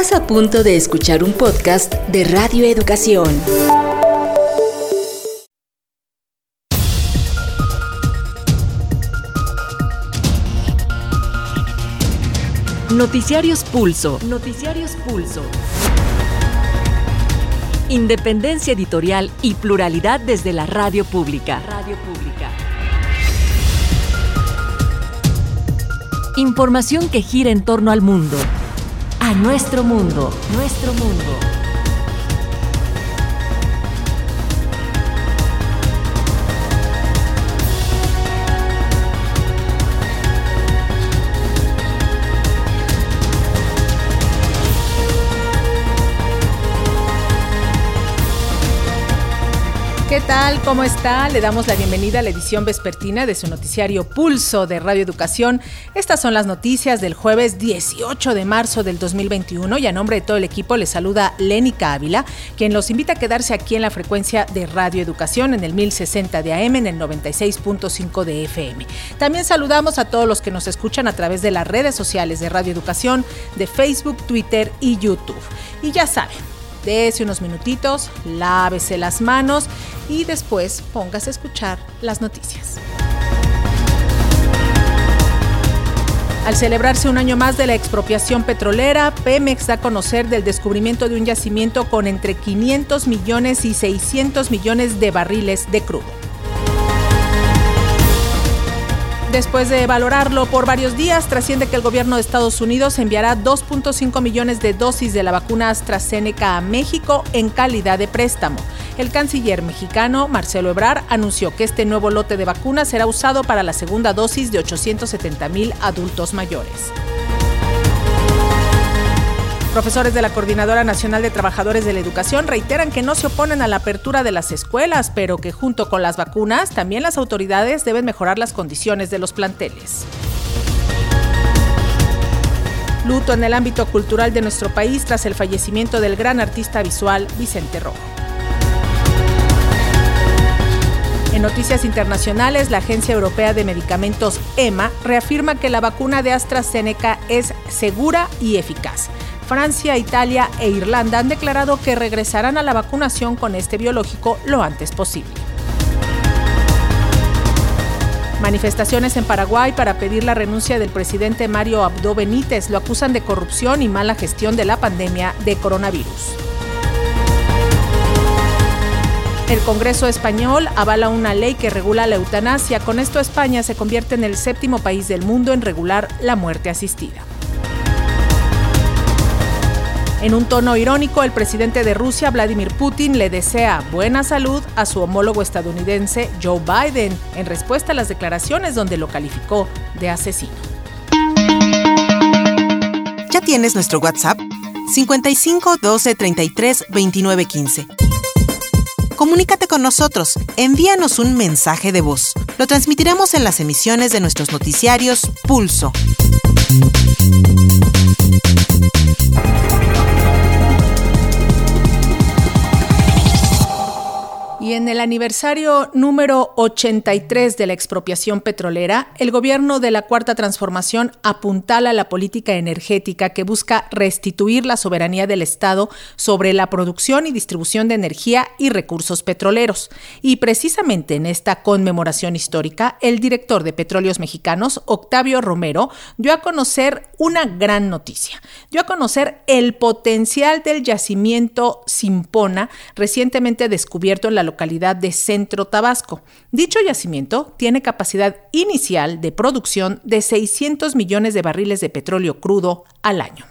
Estás a punto de escuchar un podcast de Radio Educación. Noticiarios Pulso. Noticiarios Pulso. Independencia editorial y pluralidad desde la radio pública. Radio pública. Información que gira en torno al mundo a nuestro mundo, nuestro mundo. Tal? ¿Cómo está? Le damos la bienvenida a la edición vespertina de su noticiario Pulso de Radio Educación. Estas son las noticias del jueves 18 de marzo del 2021 y a nombre de todo el equipo le saluda Lénica Ávila, quien los invita a quedarse aquí en la frecuencia de Radio Educación en el 1060 de AM en el 96.5 de FM. También saludamos a todos los que nos escuchan a través de las redes sociales de Radio Educación, de Facebook, Twitter y YouTube. Y ya saben, Dese unos minutitos, lávese las manos y después póngase a escuchar las noticias. Al celebrarse un año más de la expropiación petrolera, Pemex da a conocer del descubrimiento de un yacimiento con entre 500 millones y 600 millones de barriles de crudo. Después de valorarlo por varios días, trasciende que el gobierno de Estados Unidos enviará 2.5 millones de dosis de la vacuna AstraZeneca a México en calidad de préstamo. El canciller mexicano, Marcelo Ebrar, anunció que este nuevo lote de vacunas será usado para la segunda dosis de 870 mil adultos mayores. Profesores de la Coordinadora Nacional de Trabajadores de la Educación reiteran que no se oponen a la apertura de las escuelas, pero que junto con las vacunas también las autoridades deben mejorar las condiciones de los planteles. Luto en el ámbito cultural de nuestro país tras el fallecimiento del gran artista visual Vicente Rojo. En noticias internacionales, la Agencia Europea de Medicamentos EMA reafirma que la vacuna de AstraZeneca es segura y eficaz. Francia, Italia e Irlanda han declarado que regresarán a la vacunación con este biológico lo antes posible. Manifestaciones en Paraguay para pedir la renuncia del presidente Mario Abdo Benítez lo acusan de corrupción y mala gestión de la pandemia de coronavirus. El Congreso español avala una ley que regula la eutanasia. Con esto España se convierte en el séptimo país del mundo en regular la muerte asistida. En un tono irónico, el presidente de Rusia, Vladimir Putin, le desea buena salud a su homólogo estadounidense Joe Biden en respuesta a las declaraciones donde lo calificó de asesino. ¿Ya tienes nuestro WhatsApp? 55 12 33 29 15. Comunícate con nosotros, envíanos un mensaje de voz. Lo transmitiremos en las emisiones de nuestros noticiarios Pulso. Y en el aniversario número 83 de la expropiación petrolera, el gobierno de la Cuarta Transformación apuntala la política energética que busca restituir la soberanía del Estado sobre la producción y distribución de energía y recursos petroleros. Y precisamente en esta conmemoración histórica, el director de Petróleos Mexicanos, Octavio Romero, dio a conocer una gran noticia. Dio a conocer el potencial del yacimiento Simpona, recientemente descubierto en la localidad localidad de Centro Tabasco. Dicho yacimiento tiene capacidad inicial de producción de 600 millones de barriles de petróleo crudo al año.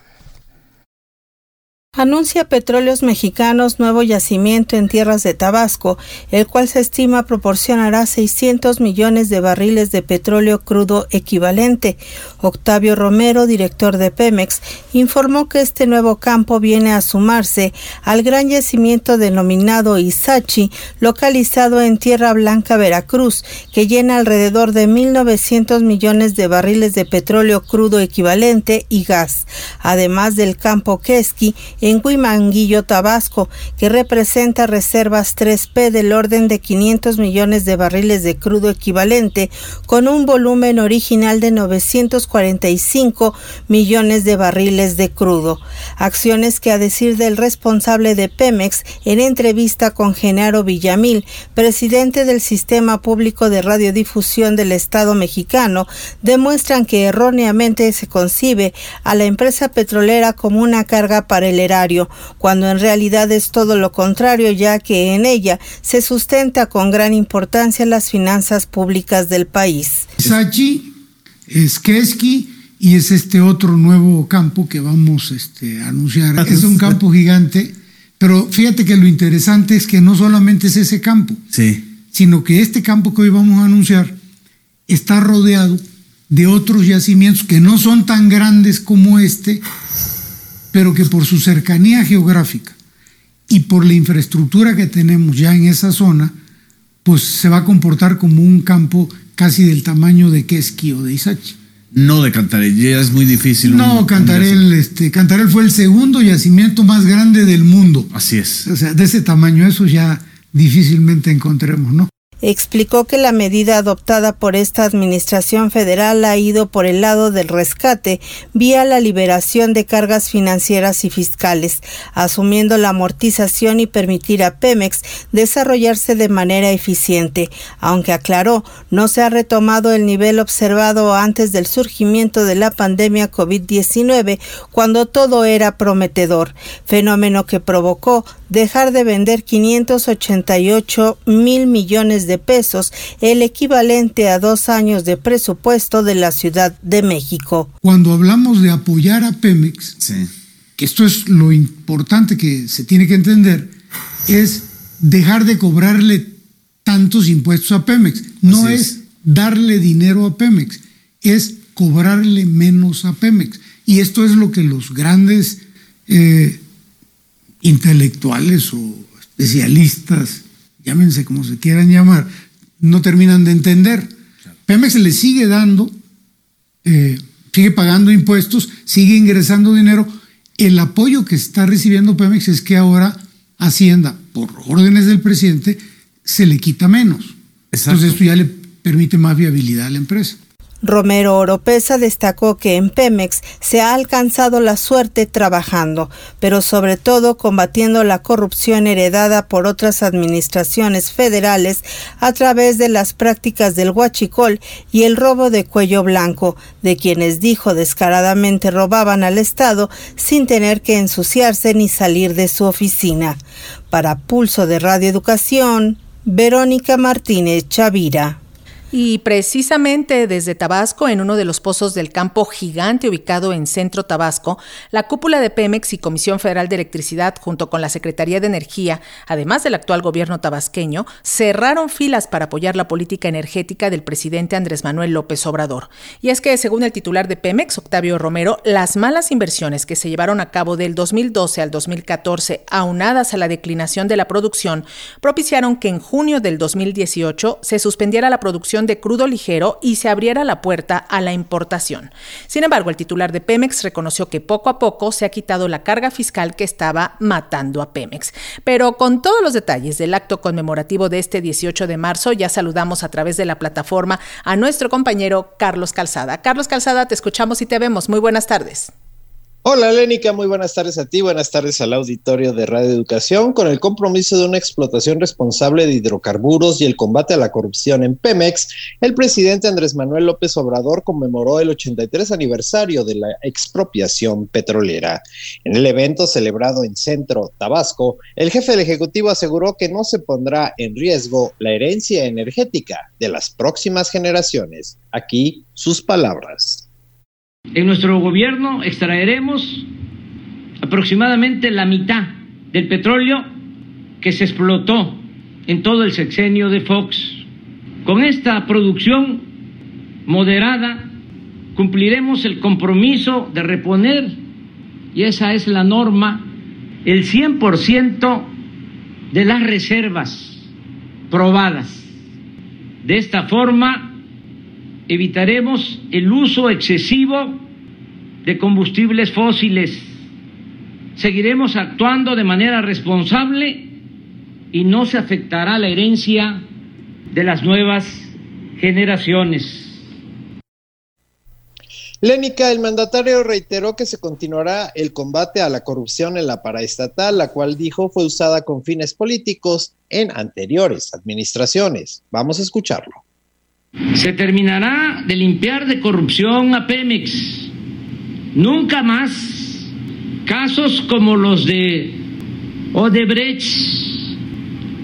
Anuncia Petróleos Mexicanos nuevo yacimiento en tierras de Tabasco, el cual se estima proporcionará 600 millones de barriles de petróleo crudo equivalente. Octavio Romero, director de Pemex, informó que este nuevo campo viene a sumarse al gran yacimiento denominado Isachi, localizado en Tierra Blanca, Veracruz, que llena alrededor de 1.900 millones de barriles de petróleo crudo equivalente y gas, además del campo Keski, en Huimanguillo, Tabasco, que representa reservas 3P del orden de 500 millones de barriles de crudo equivalente, con un volumen original de 945 millones de barriles de crudo. Acciones que, a decir del responsable de Pemex, en entrevista con Genaro Villamil, presidente del Sistema Público de Radiodifusión del Estado mexicano, demuestran que erróneamente se concibe a la empresa petrolera como una carga para el cuando en realidad es todo lo contrario, ya que en ella se sustenta con gran importancia las finanzas públicas del país. Sachi, es y es este otro nuevo campo que vamos este, a anunciar. Es un campo gigante, pero fíjate que lo interesante es que no solamente es ese campo, sino que este campo que hoy vamos a anunciar está rodeado de otros yacimientos que no son tan grandes como este, pero que por su cercanía geográfica y por la infraestructura que tenemos ya en esa zona, pues se va a comportar como un campo casi del tamaño de Keski o de Isachi. No de Cantarell, ya es muy difícil. No, Cantarell, este, Cantarell fue el segundo yacimiento más grande del mundo. Así es. O sea, de ese tamaño, eso ya difícilmente encontremos, ¿no? Explicó que la medida adoptada por esta Administración federal ha ido por el lado del rescate vía la liberación de cargas financieras y fiscales, asumiendo la amortización y permitir a Pemex desarrollarse de manera eficiente, aunque aclaró no se ha retomado el nivel observado antes del surgimiento de la pandemia COVID-19 cuando todo era prometedor, fenómeno que provocó dejar de vender 588 mil millones de pesos, el equivalente a dos años de presupuesto de la Ciudad de México. Cuando hablamos de apoyar a Pemex, que esto es lo importante que se tiene que entender, es dejar de cobrarle tantos impuestos a Pemex. No es. darle dinero a Pemex, es cobrarle menos a Pemex. Y esto es lo que los grandes eh, intelectuales o especialistas, llámense como se quieran llamar, no terminan de entender. Pemex le sigue dando, eh, sigue pagando impuestos, sigue ingresando dinero. El apoyo que está recibiendo Pemex es que ahora Hacienda, por órdenes del presidente, se le quita menos. Entonces esto ya le permite más viabilidad a la empresa. Romero Oropesa destacó que en Pemex se ha alcanzado la suerte trabajando, pero sobre todo combatiendo la corrupción heredada por otras administraciones federales a través de las prácticas del huachicol y el robo de cuello blanco, de quienes dijo descaradamente robaban al Estado sin tener que ensuciarse ni salir de su oficina. Para Pulso de Radio Educación, Verónica Martínez Chavira. Y precisamente desde Tabasco, en uno de los pozos del campo gigante ubicado en Centro Tabasco, la cúpula de Pemex y Comisión Federal de Electricidad, junto con la Secretaría de Energía, además del actual gobierno tabasqueño, cerraron filas para apoyar la política energética del presidente Andrés Manuel López Obrador. Y es que, según el titular de Pemex, Octavio Romero, las malas inversiones que se llevaron a cabo del 2012 al 2014, aunadas a la declinación de la producción, propiciaron que en junio del 2018 se suspendiera la producción de crudo ligero y se abriera la puerta a la importación. Sin embargo, el titular de Pemex reconoció que poco a poco se ha quitado la carga fiscal que estaba matando a Pemex. Pero con todos los detalles del acto conmemorativo de este 18 de marzo, ya saludamos a través de la plataforma a nuestro compañero Carlos Calzada. Carlos Calzada, te escuchamos y te vemos. Muy buenas tardes. Hola Lénica, muy buenas tardes a ti, buenas tardes al auditorio de Radio Educación. Con el compromiso de una explotación responsable de hidrocarburos y el combate a la corrupción en Pemex, el presidente Andrés Manuel López Obrador conmemoró el 83 aniversario de la expropiación petrolera. En el evento celebrado en Centro, Tabasco, el jefe del Ejecutivo aseguró que no se pondrá en riesgo la herencia energética de las próximas generaciones. Aquí sus palabras. En nuestro gobierno extraeremos aproximadamente la mitad del petróleo que se explotó en todo el sexenio de Fox. Con esta producción moderada cumpliremos el compromiso de reponer, y esa es la norma, el 100% de las reservas probadas. De esta forma, evitaremos el uso excesivo de combustibles fósiles seguiremos actuando de manera responsable y no se afectará la herencia de las nuevas generaciones. Lénica, el mandatario reiteró que se continuará el combate a la corrupción en la paraestatal, la cual dijo fue usada con fines políticos en anteriores administraciones. Vamos a escucharlo. Se terminará de limpiar de corrupción a Pemex. Nunca más casos como los de Odebrecht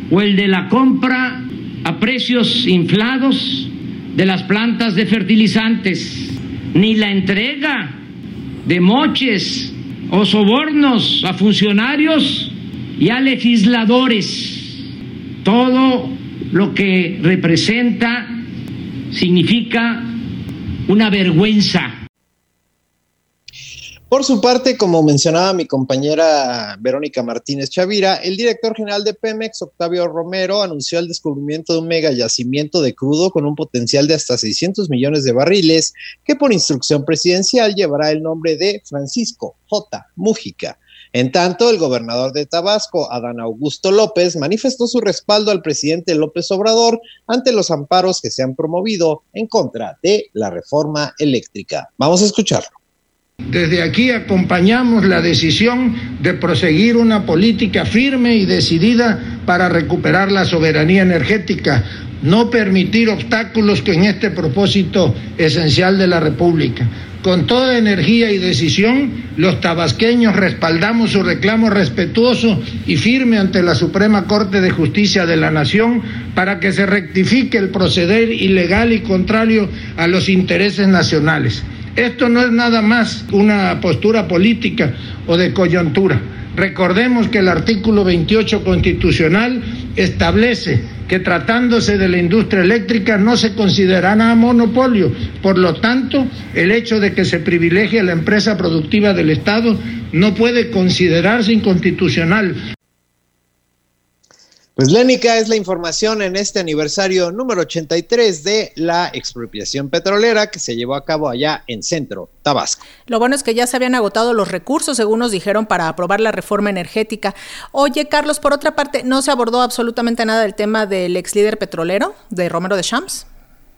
o el de la compra a precios inflados de las plantas de fertilizantes ni la entrega de moches o sobornos a funcionarios y a legisladores. Todo lo que representa significa una vergüenza por su parte, como mencionaba mi compañera Verónica Martínez Chavira, el director general de Pemex, Octavio Romero, anunció el descubrimiento de un mega yacimiento de crudo con un potencial de hasta 600 millones de barriles, que por instrucción presidencial llevará el nombre de Francisco J. Mújica. En tanto, el gobernador de Tabasco, Adán Augusto López, manifestó su respaldo al presidente López Obrador ante los amparos que se han promovido en contra de la reforma eléctrica. Vamos a escucharlo. Desde aquí acompañamos la decisión de proseguir una política firme y decidida para recuperar la soberanía energética, no permitir obstáculos que en este propósito esencial de la República. Con toda energía y decisión, los tabasqueños respaldamos su reclamo respetuoso y firme ante la Suprema Corte de Justicia de la Nación para que se rectifique el proceder ilegal y contrario a los intereses nacionales. Esto no es nada más una postura política o de coyuntura. Recordemos que el artículo 28 constitucional establece que tratándose de la industria eléctrica no se considerará monopolio. Por lo tanto, el hecho de que se privilegie a la empresa productiva del Estado no puede considerarse inconstitucional. Pues Lénica es la información en este aniversario número 83 de la expropiación petrolera que se llevó a cabo allá en Centro, Tabasco. Lo bueno es que ya se habían agotado los recursos, según nos dijeron, para aprobar la reforma energética. Oye, Carlos, por otra parte, ¿no se abordó absolutamente nada del tema del ex líder petrolero, de Romero de Champs?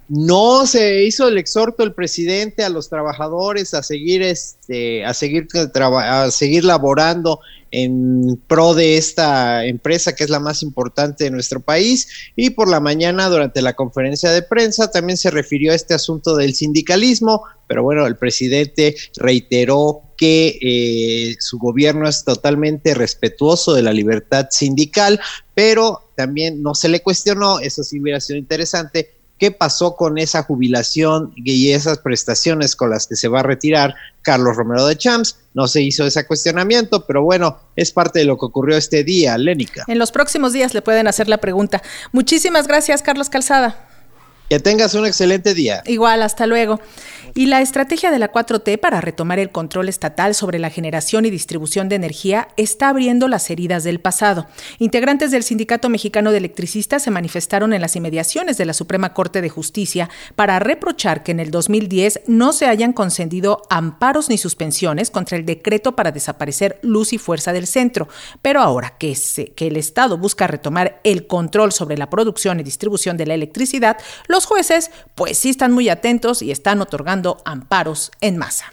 No se hizo el exhorto el presidente a los trabajadores a seguir este a seguir a seguir laborando en pro de esta empresa que es la más importante de nuestro país. Y por la mañana durante la conferencia de prensa también se refirió a este asunto del sindicalismo, pero bueno, el presidente reiteró que eh, su gobierno es totalmente respetuoso de la libertad sindical, pero también no se le cuestionó, eso sí hubiera sido interesante, qué pasó con esa jubilación y esas prestaciones con las que se va a retirar Carlos Romero de Champs. No se hizo ese cuestionamiento, pero bueno, es parte de lo que ocurrió este día, Lénica. En los próximos días le pueden hacer la pregunta. Muchísimas gracias, Carlos Calzada. Que tengas un excelente día. Igual, hasta luego. Y la estrategia de la 4T para retomar el control estatal sobre la generación y distribución de energía está abriendo las heridas del pasado. Integrantes del Sindicato Mexicano de Electricistas se manifestaron en las inmediaciones de la Suprema Corte de Justicia para reprochar que en el 2010 no se hayan concedido amparos ni suspensiones contra el decreto para desaparecer luz y fuerza del centro. Pero ahora que, se, que el Estado busca retomar el control sobre la producción y distribución de la electricidad, los jueces pues sí están muy atentos y están otorgando amparos en masa.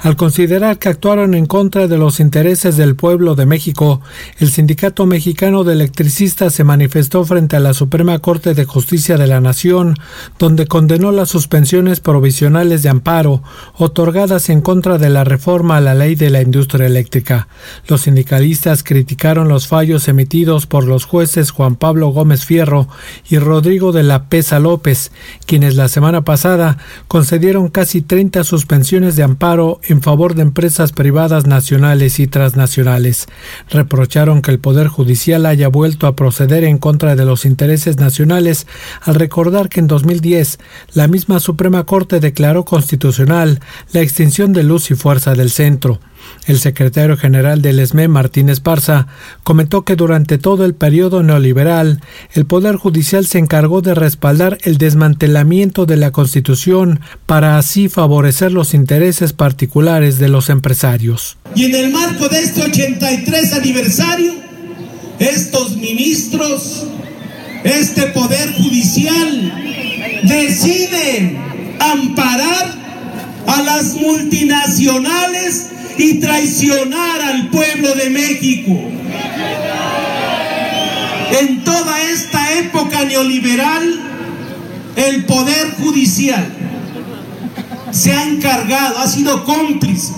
Al considerar que actuaron en contra de los intereses del pueblo de México, el Sindicato Mexicano de Electricistas se manifestó frente a la Suprema Corte de Justicia de la Nación, donde condenó las suspensiones provisionales de amparo otorgadas en contra de la reforma a la ley de la industria eléctrica. Los sindicalistas criticaron los fallos emitidos por los jueces Juan Pablo Gómez Fierro y Rodrigo de la Pesa López, quienes la semana pasada concedieron casi 30 suspensiones de amparo en favor de empresas privadas nacionales y transnacionales. Reprocharon que el Poder Judicial haya vuelto a proceder en contra de los intereses nacionales al recordar que en 2010 la misma Suprema Corte declaró constitucional la extinción de luz y fuerza del centro. El secretario general del ESME, Martín Esparza, comentó que durante todo el periodo neoliberal, el Poder Judicial se encargó de respaldar el desmantelamiento de la Constitución para así favorecer los intereses particulares de los empresarios. Y en el marco de este 83 aniversario, estos ministros, este Poder Judicial, deciden amparar a las multinacionales y traicionar al pueblo de México. En toda esta época neoliberal, el Poder Judicial se ha encargado, ha sido cómplice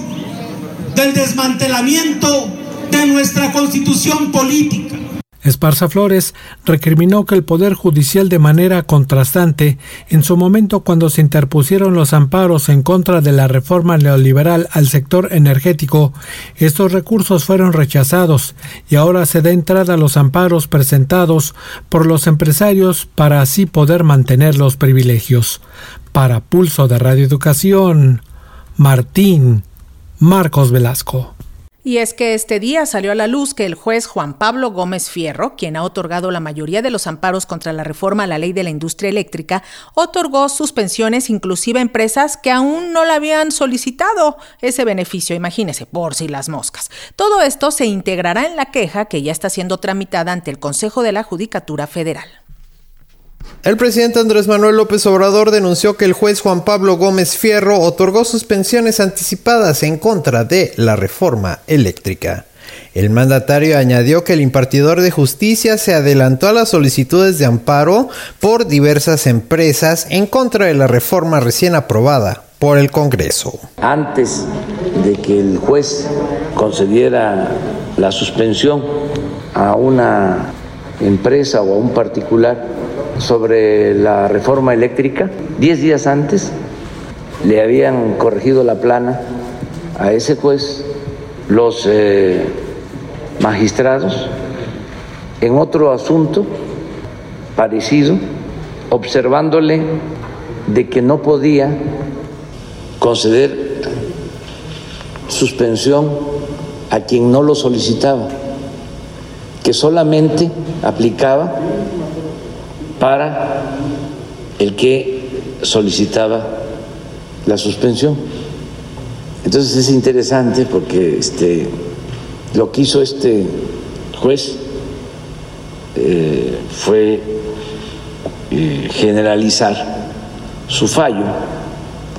del desmantelamiento de nuestra constitución política Esparza Flores recriminó que el Poder Judicial de manera contrastante, en su momento cuando se interpusieron los amparos en contra de la reforma neoliberal al sector energético, estos recursos fueron rechazados y ahora se da entrada a los amparos presentados por los empresarios para así poder mantener los privilegios. Para Pulso de Radio Educación, Martín Marcos Velasco. Y es que este día salió a la luz que el juez Juan Pablo Gómez Fierro, quien ha otorgado la mayoría de los amparos contra la reforma a la ley de la industria eléctrica, otorgó suspensiones inclusive a empresas que aún no la habían solicitado ese beneficio, imagínese, por si las moscas. Todo esto se integrará en la queja que ya está siendo tramitada ante el Consejo de la Judicatura Federal. El presidente Andrés Manuel López Obrador denunció que el juez Juan Pablo Gómez Fierro otorgó suspensiones anticipadas en contra de la reforma eléctrica. El mandatario añadió que el impartidor de justicia se adelantó a las solicitudes de amparo por diversas empresas en contra de la reforma recién aprobada por el Congreso. Antes de que el juez concediera la suspensión a una empresa o a un particular, sobre la reforma eléctrica. Diez días antes le habían corregido la plana a ese juez los eh, magistrados en otro asunto parecido, observándole de que no podía conceder suspensión a quien no lo solicitaba, que solamente aplicaba para el que solicitaba la suspensión. Entonces es interesante porque este, lo que hizo este juez eh, fue eh, generalizar su fallo,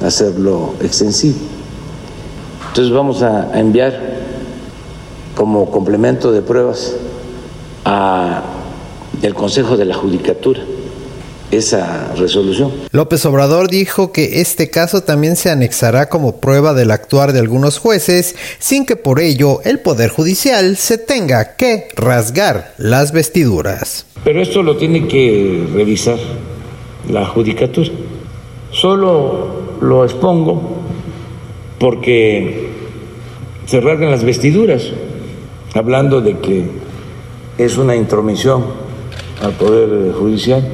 hacerlo extensivo. Entonces vamos a enviar como complemento de pruebas a el Consejo de la Judicatura esa resolución. López Obrador dijo que este caso también se anexará como prueba del actuar de algunos jueces, sin que por ello el Poder Judicial se tenga que rasgar las vestiduras. Pero esto lo tiene que revisar la Judicatura. Solo lo expongo porque se rasgan las vestiduras, hablando de que es una intromisión al Poder Judicial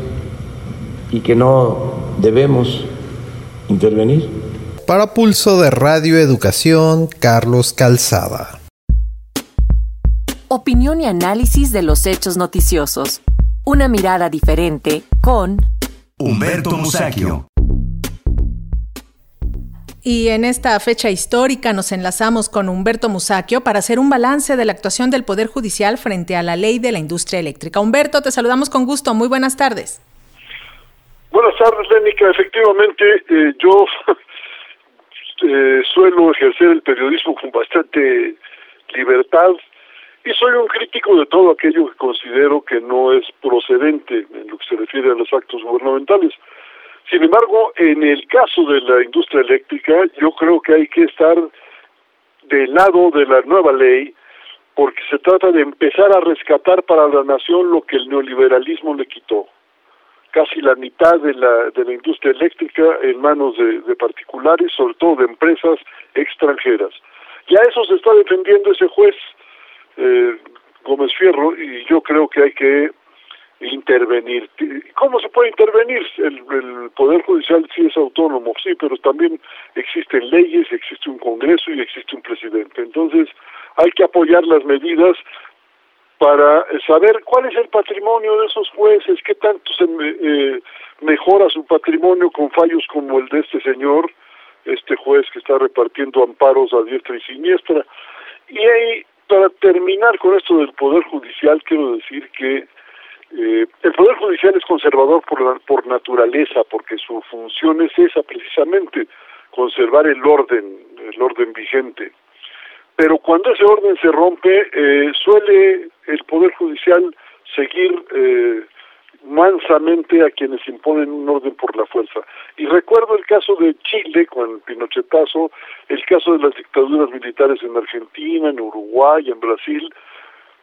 y que no debemos intervenir. Para Pulso de Radio Educación, Carlos Calzada. Opinión y análisis de los hechos noticiosos. Una mirada diferente con Humberto Musacchio. Y en esta fecha histórica nos enlazamos con Humberto Musacchio para hacer un balance de la actuación del Poder Judicial frente a la ley de la industria eléctrica. Humberto, te saludamos con gusto. Muy buenas tardes. Buenas tardes, Lénica. Efectivamente, eh, yo eh, suelo ejercer el periodismo con bastante libertad y soy un crítico de todo aquello que considero que no es procedente en lo que se refiere a los actos gubernamentales. Sin embargo, en el caso de la industria eléctrica, yo creo que hay que estar del lado de la nueva ley porque se trata de empezar a rescatar para la nación lo que el neoliberalismo le quitó casi la mitad de la, de la industria eléctrica en manos de, particulares, sobre todo de empresas extranjeras. Y a eso se está defendiendo ese juez eh, Gómez Fierro y yo creo que hay que intervenir. ¿Cómo se puede intervenir? El, Poder Judicial sí es autónomo, sí, pero también existen leyes, existe un Congreso y existe un presidente. Entonces hay que apoyar las medidas para saber cuál es el patrimonio de esos jueces, qué tanto se eh, mejora su patrimonio con fallos como el de este señor, este juez que está repartiendo amparos a diestra y siniestra. Y ahí, para terminar con esto del Poder Judicial, quiero decir que eh, el Poder Judicial es conservador por, por naturaleza, porque su función es esa precisamente, conservar el orden, el orden vigente. Pero cuando ese orden se rompe, eh, suele el Poder Judicial seguir eh, mansamente a quienes imponen un orden por la fuerza. Y recuerdo el caso de Chile con el Pinochetazo, el caso de las dictaduras militares en Argentina, en Uruguay, en Brasil.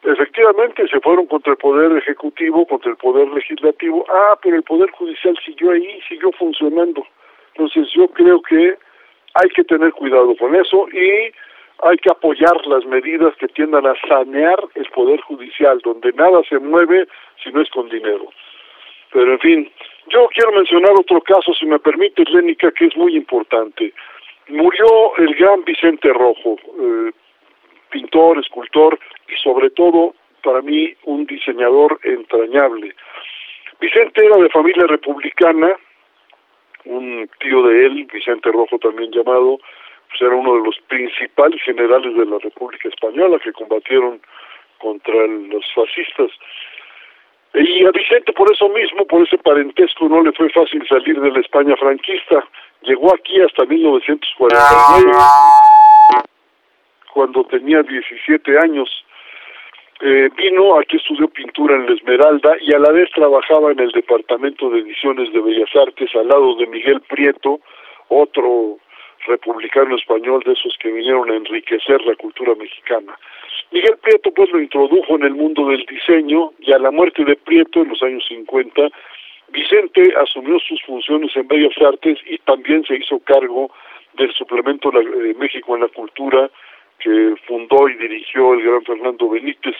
Efectivamente se fueron contra el poder ejecutivo, contra el poder legislativo. Ah, pero el poder judicial siguió ahí, siguió funcionando. Entonces yo creo que hay que tener cuidado con eso y hay que apoyar las medidas que tiendan a sanear el poder judicial, donde nada se mueve si no es con dinero. Pero en fin, yo quiero mencionar otro caso, si me permite, Lénica, que es muy importante. Murió el gran Vicente Rojo, eh, pintor, escultor y sobre todo, para mí, un diseñador entrañable. Vicente era de familia republicana, un tío de él, Vicente Rojo también llamado, pues era uno de los principales generales de la República Española que combatieron contra los fascistas. Y a Vicente por eso mismo, por ese parentesco, no le fue fácil salir de la España franquista. Llegó aquí hasta 1949, cuando tenía 17 años. Eh, vino, aquí estudió pintura en la Esmeralda y a la vez trabajaba en el Departamento de Ediciones de Bellas Artes al lado de Miguel Prieto, otro republicano español de esos que vinieron a enriquecer la cultura mexicana. Miguel Prieto pues lo introdujo en el mundo del diseño y a la muerte de Prieto en los años 50, Vicente asumió sus funciones en Bellas Artes y también se hizo cargo del suplemento de México en la cultura que fundó y dirigió el gran Fernando Benítez.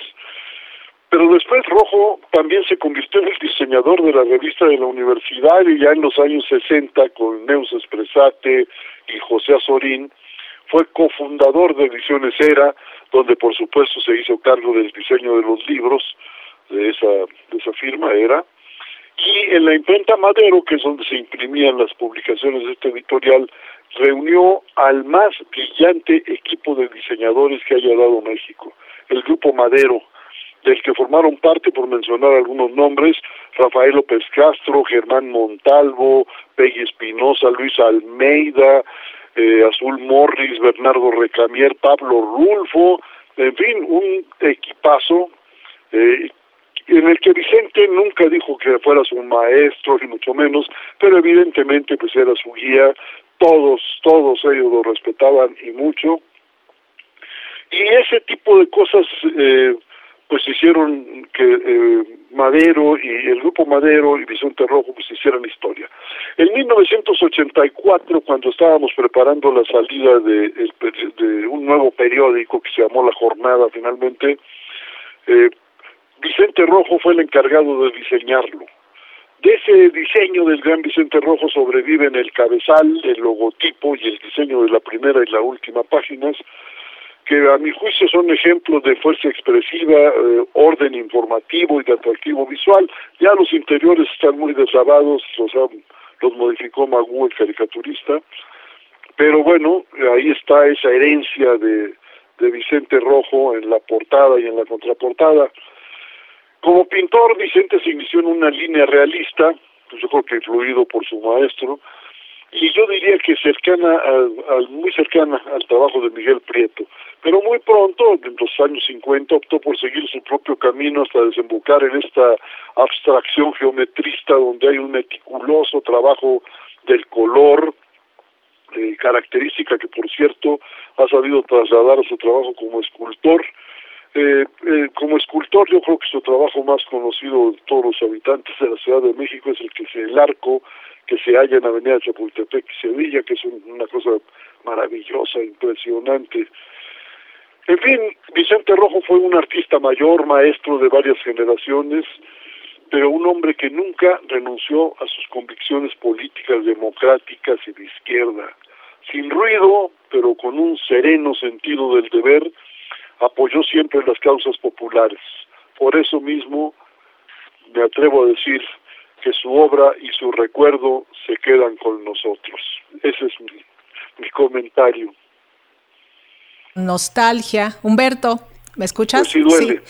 Pero después Rojo también se convirtió en el diseñador de la revista de la universidad y ya en los años 60 con Neus Espresate y José Azorín fue cofundador de Ediciones Era, donde por supuesto se hizo cargo del diseño de los libros de esa, de esa firma Era. Y en la imprenta Madero, que es donde se imprimían las publicaciones de este editorial, reunió al más brillante equipo de diseñadores que haya dado México, el Grupo Madero, del que formaron parte, por mencionar algunos nombres, Rafael López Castro, Germán Montalvo, Peggy Espinosa, Luis Almeida, eh, Azul Morris, Bernardo Recamier, Pablo Rulfo, en fin, un equipazo eh, en el que Vicente nunca dijo que fuera su maestro, ni mucho menos, pero evidentemente pues era su guía, todos, todos ellos lo respetaban y mucho. Y ese tipo de cosas eh, pues hicieron que eh, Madero y el grupo Madero y Vicente Rojo pues hicieran historia. En 1984, cuando estábamos preparando la salida de, de un nuevo periódico que se llamó La Jornada finalmente, eh, Vicente Rojo fue el encargado de diseñarlo. De ese diseño del gran Vicente Rojo sobreviven el cabezal, el logotipo y el diseño de la primera y la última páginas, que a mi juicio son ejemplos de fuerza expresiva, eh, orden informativo y de atractivo visual. Ya los interiores están muy deslavados, o sea, los modificó Magú, el caricaturista, pero bueno, ahí está esa herencia de, de Vicente Rojo en la portada y en la contraportada. Como pintor, Vicente se inició en una línea realista, pues yo creo que influido por su maestro, y yo diría que cercana al, muy cercana al trabajo de Miguel Prieto. Pero muy pronto, en los años 50, optó por seguir su propio camino hasta desembocar en esta abstracción geometrista donde hay un meticuloso trabajo del color, eh, característica que por cierto ha sabido trasladar a su trabajo como escultor. Eh, eh, como escultor yo creo que su trabajo más conocido de todos los habitantes de la Ciudad de México es el que es el arco que se halla en Avenida Chapultepec y Sevilla, que es una cosa maravillosa, impresionante. En fin, Vicente Rojo fue un artista mayor, maestro de varias generaciones, pero un hombre que nunca renunció a sus convicciones políticas democráticas y de izquierda. Sin ruido, pero con un sereno sentido del deber, apoyó siempre las causas populares. Por eso mismo me atrevo a decir que su obra y su recuerdo se quedan con nosotros. Ese es mi, comentario. Nostalgia. Humberto, ¿me escuchas? Pues sí, duele.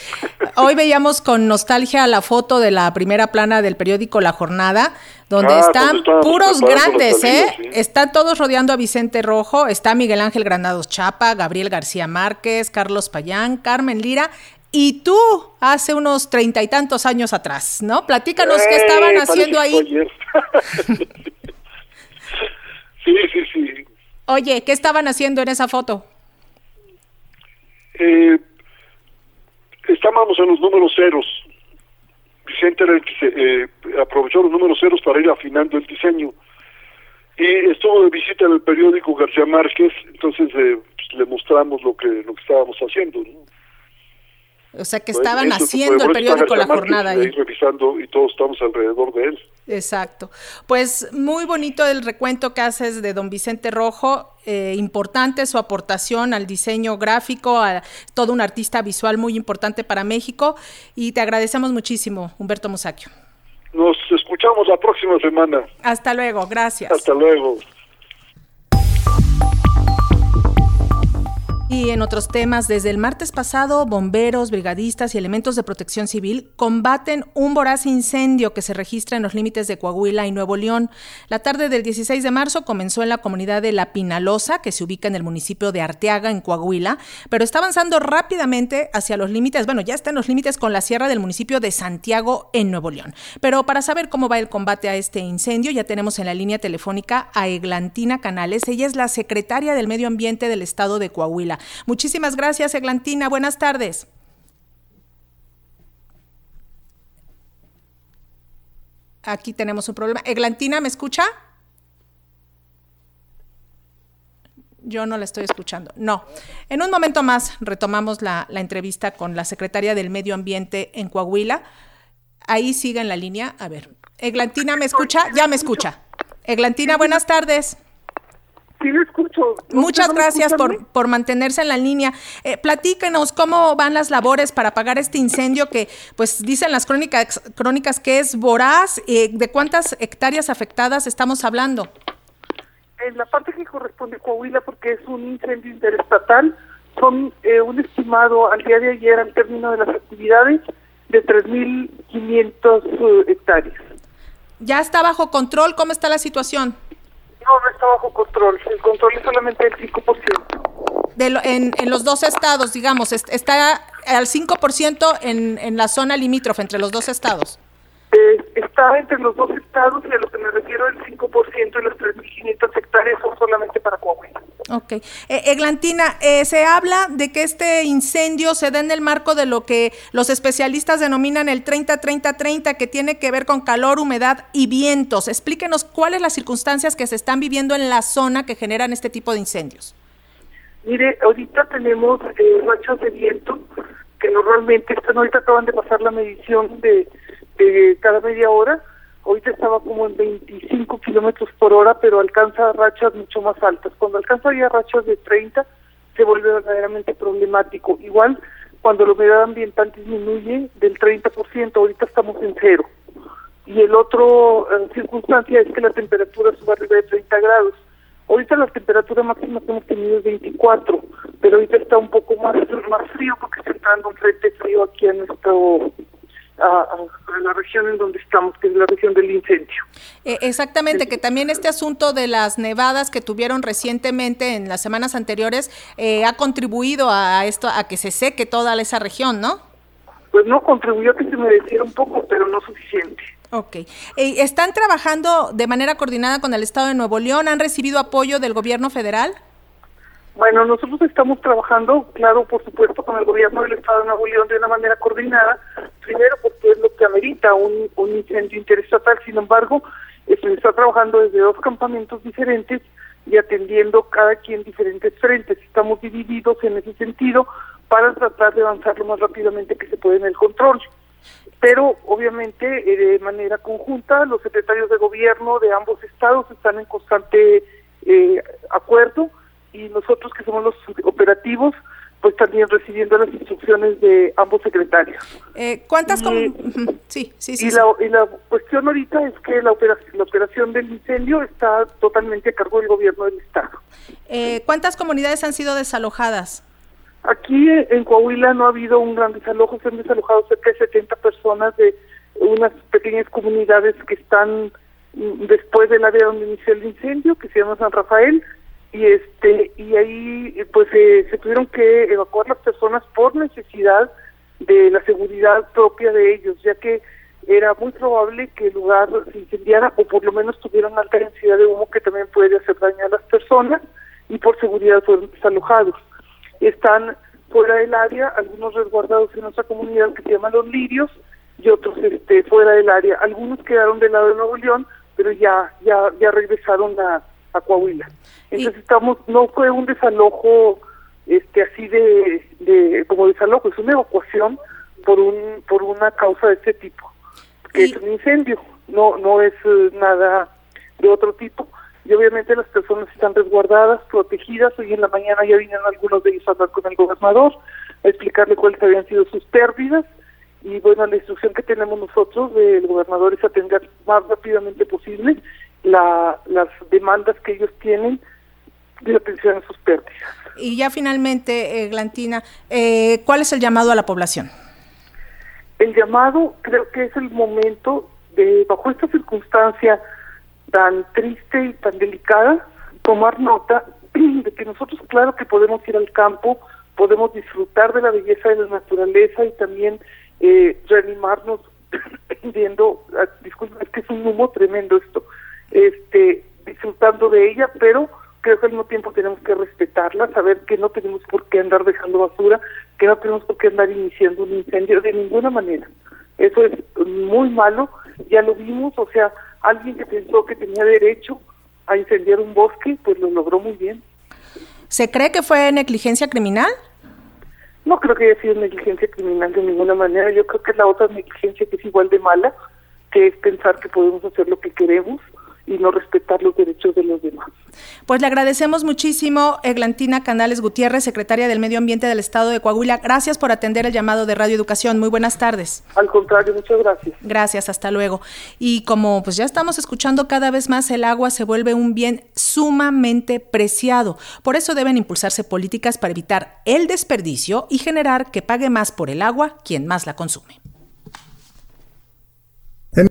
Hoy veíamos con nostalgia la foto de la primera plana del periódico La Jornada, donde Ah, están puros grandes, ¿eh? sí. Están todos rodeando a Vicente Rojo, está Miguel Ángel Granados Chapa, Gabriel García Márquez, Carlos Payán, Carmen Lira. Y tú, hace unos treinta y tantos años atrás, ¿no? Platícanos qué Eh, estaban parece haciendo ahí. sí, sí, sí. Oye, ¿qué estaban haciendo en esa foto? Eh, estábamos en los números ceros. Vicente era el que se, eh, aprovechó los números ceros para ir afinando el diseño. Y estuvo de visita en el periódico García Márquez, entonces eh, pues, le mostramos lo que lo que estábamos haciendo. ¿no? O sea, que estaban haciendo el periódico La Jornada ahí ahí. revisando y todos estamos alrededor de él. Exacto. Pues muy bonito el recuento que haces de don Vicente Rojo, eh, importante su aportación al diseño gráfico, a todo un artista visual muy importante para México y te agradecemos muchísimo, Humberto Musacchio. Nos escuchamos la próxima semana. Hasta luego, gracias. Hasta luego. Y en otros temas, desde el martes pasado, bomberos, brigadistas y elementos de protección civil combaten un voraz incendio que se registra en los límites de Coahuila y Nuevo León. La tarde del 16 de marzo comenzó en la comunidad de La Pinalosa, que se ubica en el municipio de Arteaga, en Coahuila, pero está avanzando rápidamente hacia los límites, bueno, ya está en los límites con la sierra del municipio de Santiago, en Nuevo León. Pero para saber cómo va el combate a este incendio, ya tenemos en la línea telefónica a Eglantina Canales. Ella es la secretaria del Medio Ambiente del Estado de Coahuila. Muchísimas gracias, Eglantina. Buenas tardes. Aquí tenemos un problema. Eglantina, ¿me escucha? Yo no la estoy escuchando. No. En un momento más retomamos la, entrevista con la secretaria del Medio Ambiente en Coahuila. Ahí sigue en la línea. A ver. Eglantina, ¿me escucha? Ya me escucha. Eglantina, buenas tardes. Sí, lo escucho. Muchas ¿No me gracias por, por mantenerse en la línea. Eh, platíquenos cómo van las labores para apagar este incendio que, pues, dicen las crónicas, crónicas que es voraz. eh, ¿De cuántas hectáreas afectadas estamos hablando? En la parte que corresponde a Coahuila, porque es un incendio interestatal, son eh, un estimado al día de ayer, al término de las actividades, de 3.500 eh, hectáreas. ¿Ya está bajo control? ¿Cómo está la situación? No, no está bajo control. El control es solamente del 5%. De lo- en, en los dos estados, digamos, est- está al 5% en, en la zona limítrofe entre los dos estados. Eh, está entre los dos estados y a lo que me refiero, el 5% de las 3.500 hectáreas son. Ok. Eh, Eglantina, eh, se habla de que este incendio se da en el marco de lo que los especialistas denominan el 30-30-30, que tiene que ver con calor, humedad y vientos. Explíquenos cuáles las circunstancias que se están viviendo en la zona que generan este tipo de incendios. Mire, ahorita tenemos eh, de viento que normalmente están, ahorita acaban de pasar la medición de cada media hora. Ahorita estaba como en 25 kilómetros por hora, pero alcanza rachas mucho más altas. Cuando alcanza ya rachas de 30, se vuelve verdaderamente problemático. Igual, cuando la humedad ambiental disminuye del 30%, ahorita estamos en cero. Y el otro eh, circunstancia es que la temperatura sube arriba de 30 grados. Ahorita la temperatura máxima que hemos tenido es 24, pero ahorita está un poco más, más frío porque está entrando un frente frío aquí a nuestro a, la región en donde estamos, que es la región del incendio. Eh, exactamente, que también este asunto de las nevadas que tuvieron recientemente en las semanas anteriores eh, ha contribuido a esto, a que se seque toda esa región, ¿no? Pues no contribuyó a que se mereciera un poco, pero no suficiente. Ok. Eh, ¿Están trabajando de manera coordinada con el Estado de Nuevo León? ¿Han recibido apoyo del gobierno federal? Bueno, nosotros estamos trabajando, claro, por supuesto, con el gobierno del Estado de Nuevo León de una manera coordinada, primero porque es lo que amerita un, un incendio interestatal, sin embargo, eh, se está trabajando desde dos campamentos diferentes y atendiendo cada quien diferentes frentes. Estamos divididos en ese sentido para tratar de avanzar lo más rápidamente que se puede en el control. pero obviamente eh, de manera conjunta los secretarios de gobierno de ambos estados están en constante eh, acuerdo y nosotros que somos los operativos pues también recibiendo las instrucciones de ambos secretarios. Eh, ¿Cuántas? Y, sí, sí, sí. Y, La, y la cuestión ahorita es que la operación, la operación del incendio está totalmente a cargo del gobierno del estado. Eh, ¿Cuántas comunidades han sido desalojadas? Aquí en Coahuila no ha habido un gran desalojo, se han desalojado cerca de 70 personas de unas pequeñas comunidades que están mm, después del área donde inició el incendio, que se llama San Rafael, y este y ahí pues eh, se tuvieron que evacuar las personas por necesidad de la seguridad propia de ellos, ya que era muy probable que el lugar se incendiara o por lo menos tuviera una alta densidad de humo que también puede hacer daño a las personas y por seguridad fueron desalojados. Están fuera del área algunos resguardados en nuestra comunidad que se llaman los lirios y otros este fuera del área. Algunos quedaron del lado de Nuevo León, pero ya ya ya regresaron a, a Coahuila. Entonces estamos no fue un desalojo este así de, de como desalojo, es una evacuación por un por una causa de este tipo, que es un incendio, no no es eh, nada de otro tipo y obviamente las personas están resguardadas, protegidas. Hoy en la mañana ya vinieron algunos de ellos a hablar con el gobernador, a explicarle cuáles habían sido sus pérdidas. Y bueno, la instrucción que tenemos nosotros del gobernador es atender más rápidamente posible la, las demandas que ellos tienen de atención a sus pérdidas. Y ya finalmente, eh, Glantina, eh, ¿cuál es el llamado a la población? El llamado creo que es el momento de, bajo esta circunstancia, tan triste y tan delicada, tomar nota de que nosotros claro que podemos ir al campo, podemos disfrutar de la belleza de la naturaleza y también eh, reanimarnos viendo, ah, disculpen, es que es un humo tremendo esto, este, disfrutando de ella, pero creo que al mismo tiempo tenemos que respetarla, saber que no tenemos por qué andar dejando basura, que no tenemos por qué andar iniciando un incendio de ninguna manera. Eso es muy malo, ya lo vimos, o sea, alguien que pensó que tenía derecho a incendiar un bosque, pues lo logró muy bien. ¿Se cree que fue negligencia criminal? No creo que haya sido negligencia criminal de ninguna manera. Yo creo que es la otra negligencia que es igual de mala, que es pensar que podemos hacer lo que queremos y no respetar los derechos de los demás. Pues le agradecemos muchísimo, Eglantina Canales Gutiérrez, secretaria del Medio Ambiente del Estado de Coahuila. Gracias por atender el llamado de Radio Educación. Muy buenas tardes. Al contrario, muchas gracias. Gracias, hasta luego. Y como pues ya estamos escuchando cada vez más, el agua se vuelve un bien sumamente preciado. Por eso deben impulsarse políticas para evitar el desperdicio y generar que pague más por el agua quien más la consume. En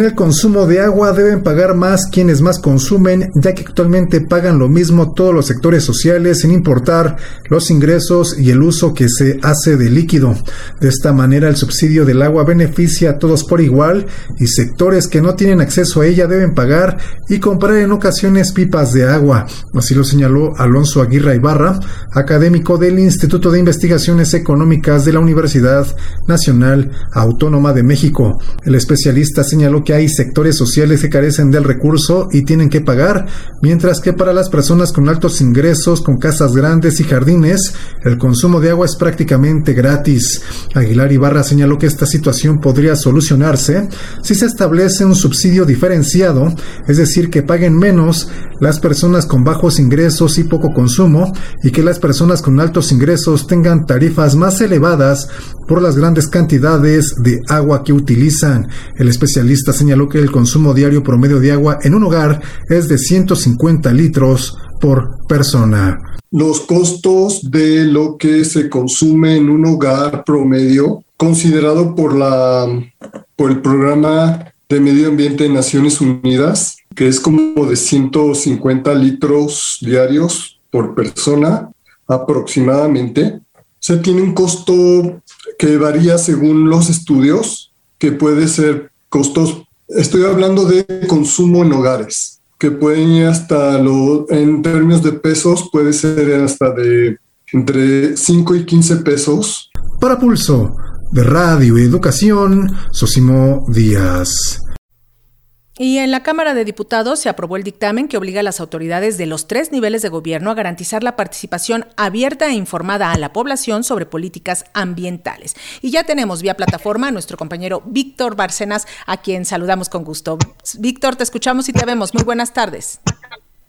el consumo de agua deben pagar más quienes más consumen, ya que actualmente pagan lo mismo todos los sectores sociales sin importar los ingresos y el uso que se hace de líquido. De esta manera el subsidio del agua beneficia a todos por igual y sectores que no tienen acceso a ella deben pagar y comprar en ocasiones pipas de agua. Así lo señaló Alonso Aguirre Ibarra, académico del Instituto de Investigaciones Económicas de la Universidad Nacional Autónoma de México. El especialista señaló que hay sectores sociales que carecen del recurso y tienen que pagar, mientras que para las personas con altos ingresos, con casas grandes y jardines, el consumo de agua es prácticamente gratis. Aguilar Ibarra señaló que esta situación podría solucionarse si se establece un subsidio diferenciado, es decir, que paguen menos las personas con bajos ingresos y poco consumo y que las personas con altos ingresos tengan tarifas más elevadas por las grandes cantidades de agua que utilizan. El especialista señaló que el consumo diario promedio de agua en un hogar es de 150 litros por persona. Los costos de lo que se consume en un hogar promedio, considerado por, la, por el programa de Medio Ambiente de Naciones Unidas, que es como de 150 litros diarios por persona aproximadamente. Se tiene un costo que varía según los estudios, que puede ser costos, estoy hablando de consumo en hogares, que pueden ir hasta, lo, en términos de pesos, puede ser hasta de entre 5 y 15 pesos. Para Pulso, de Radio y Educación, Sosimo Díaz. Y en la Cámara de Diputados se aprobó el dictamen que obliga a las autoridades de los tres niveles de gobierno a garantizar la participación abierta e informada a la población sobre políticas ambientales. Y ya tenemos vía plataforma a nuestro compañero Víctor Bárcenas, a quien saludamos con gusto. Víctor, te escuchamos y te vemos. Muy buenas tardes.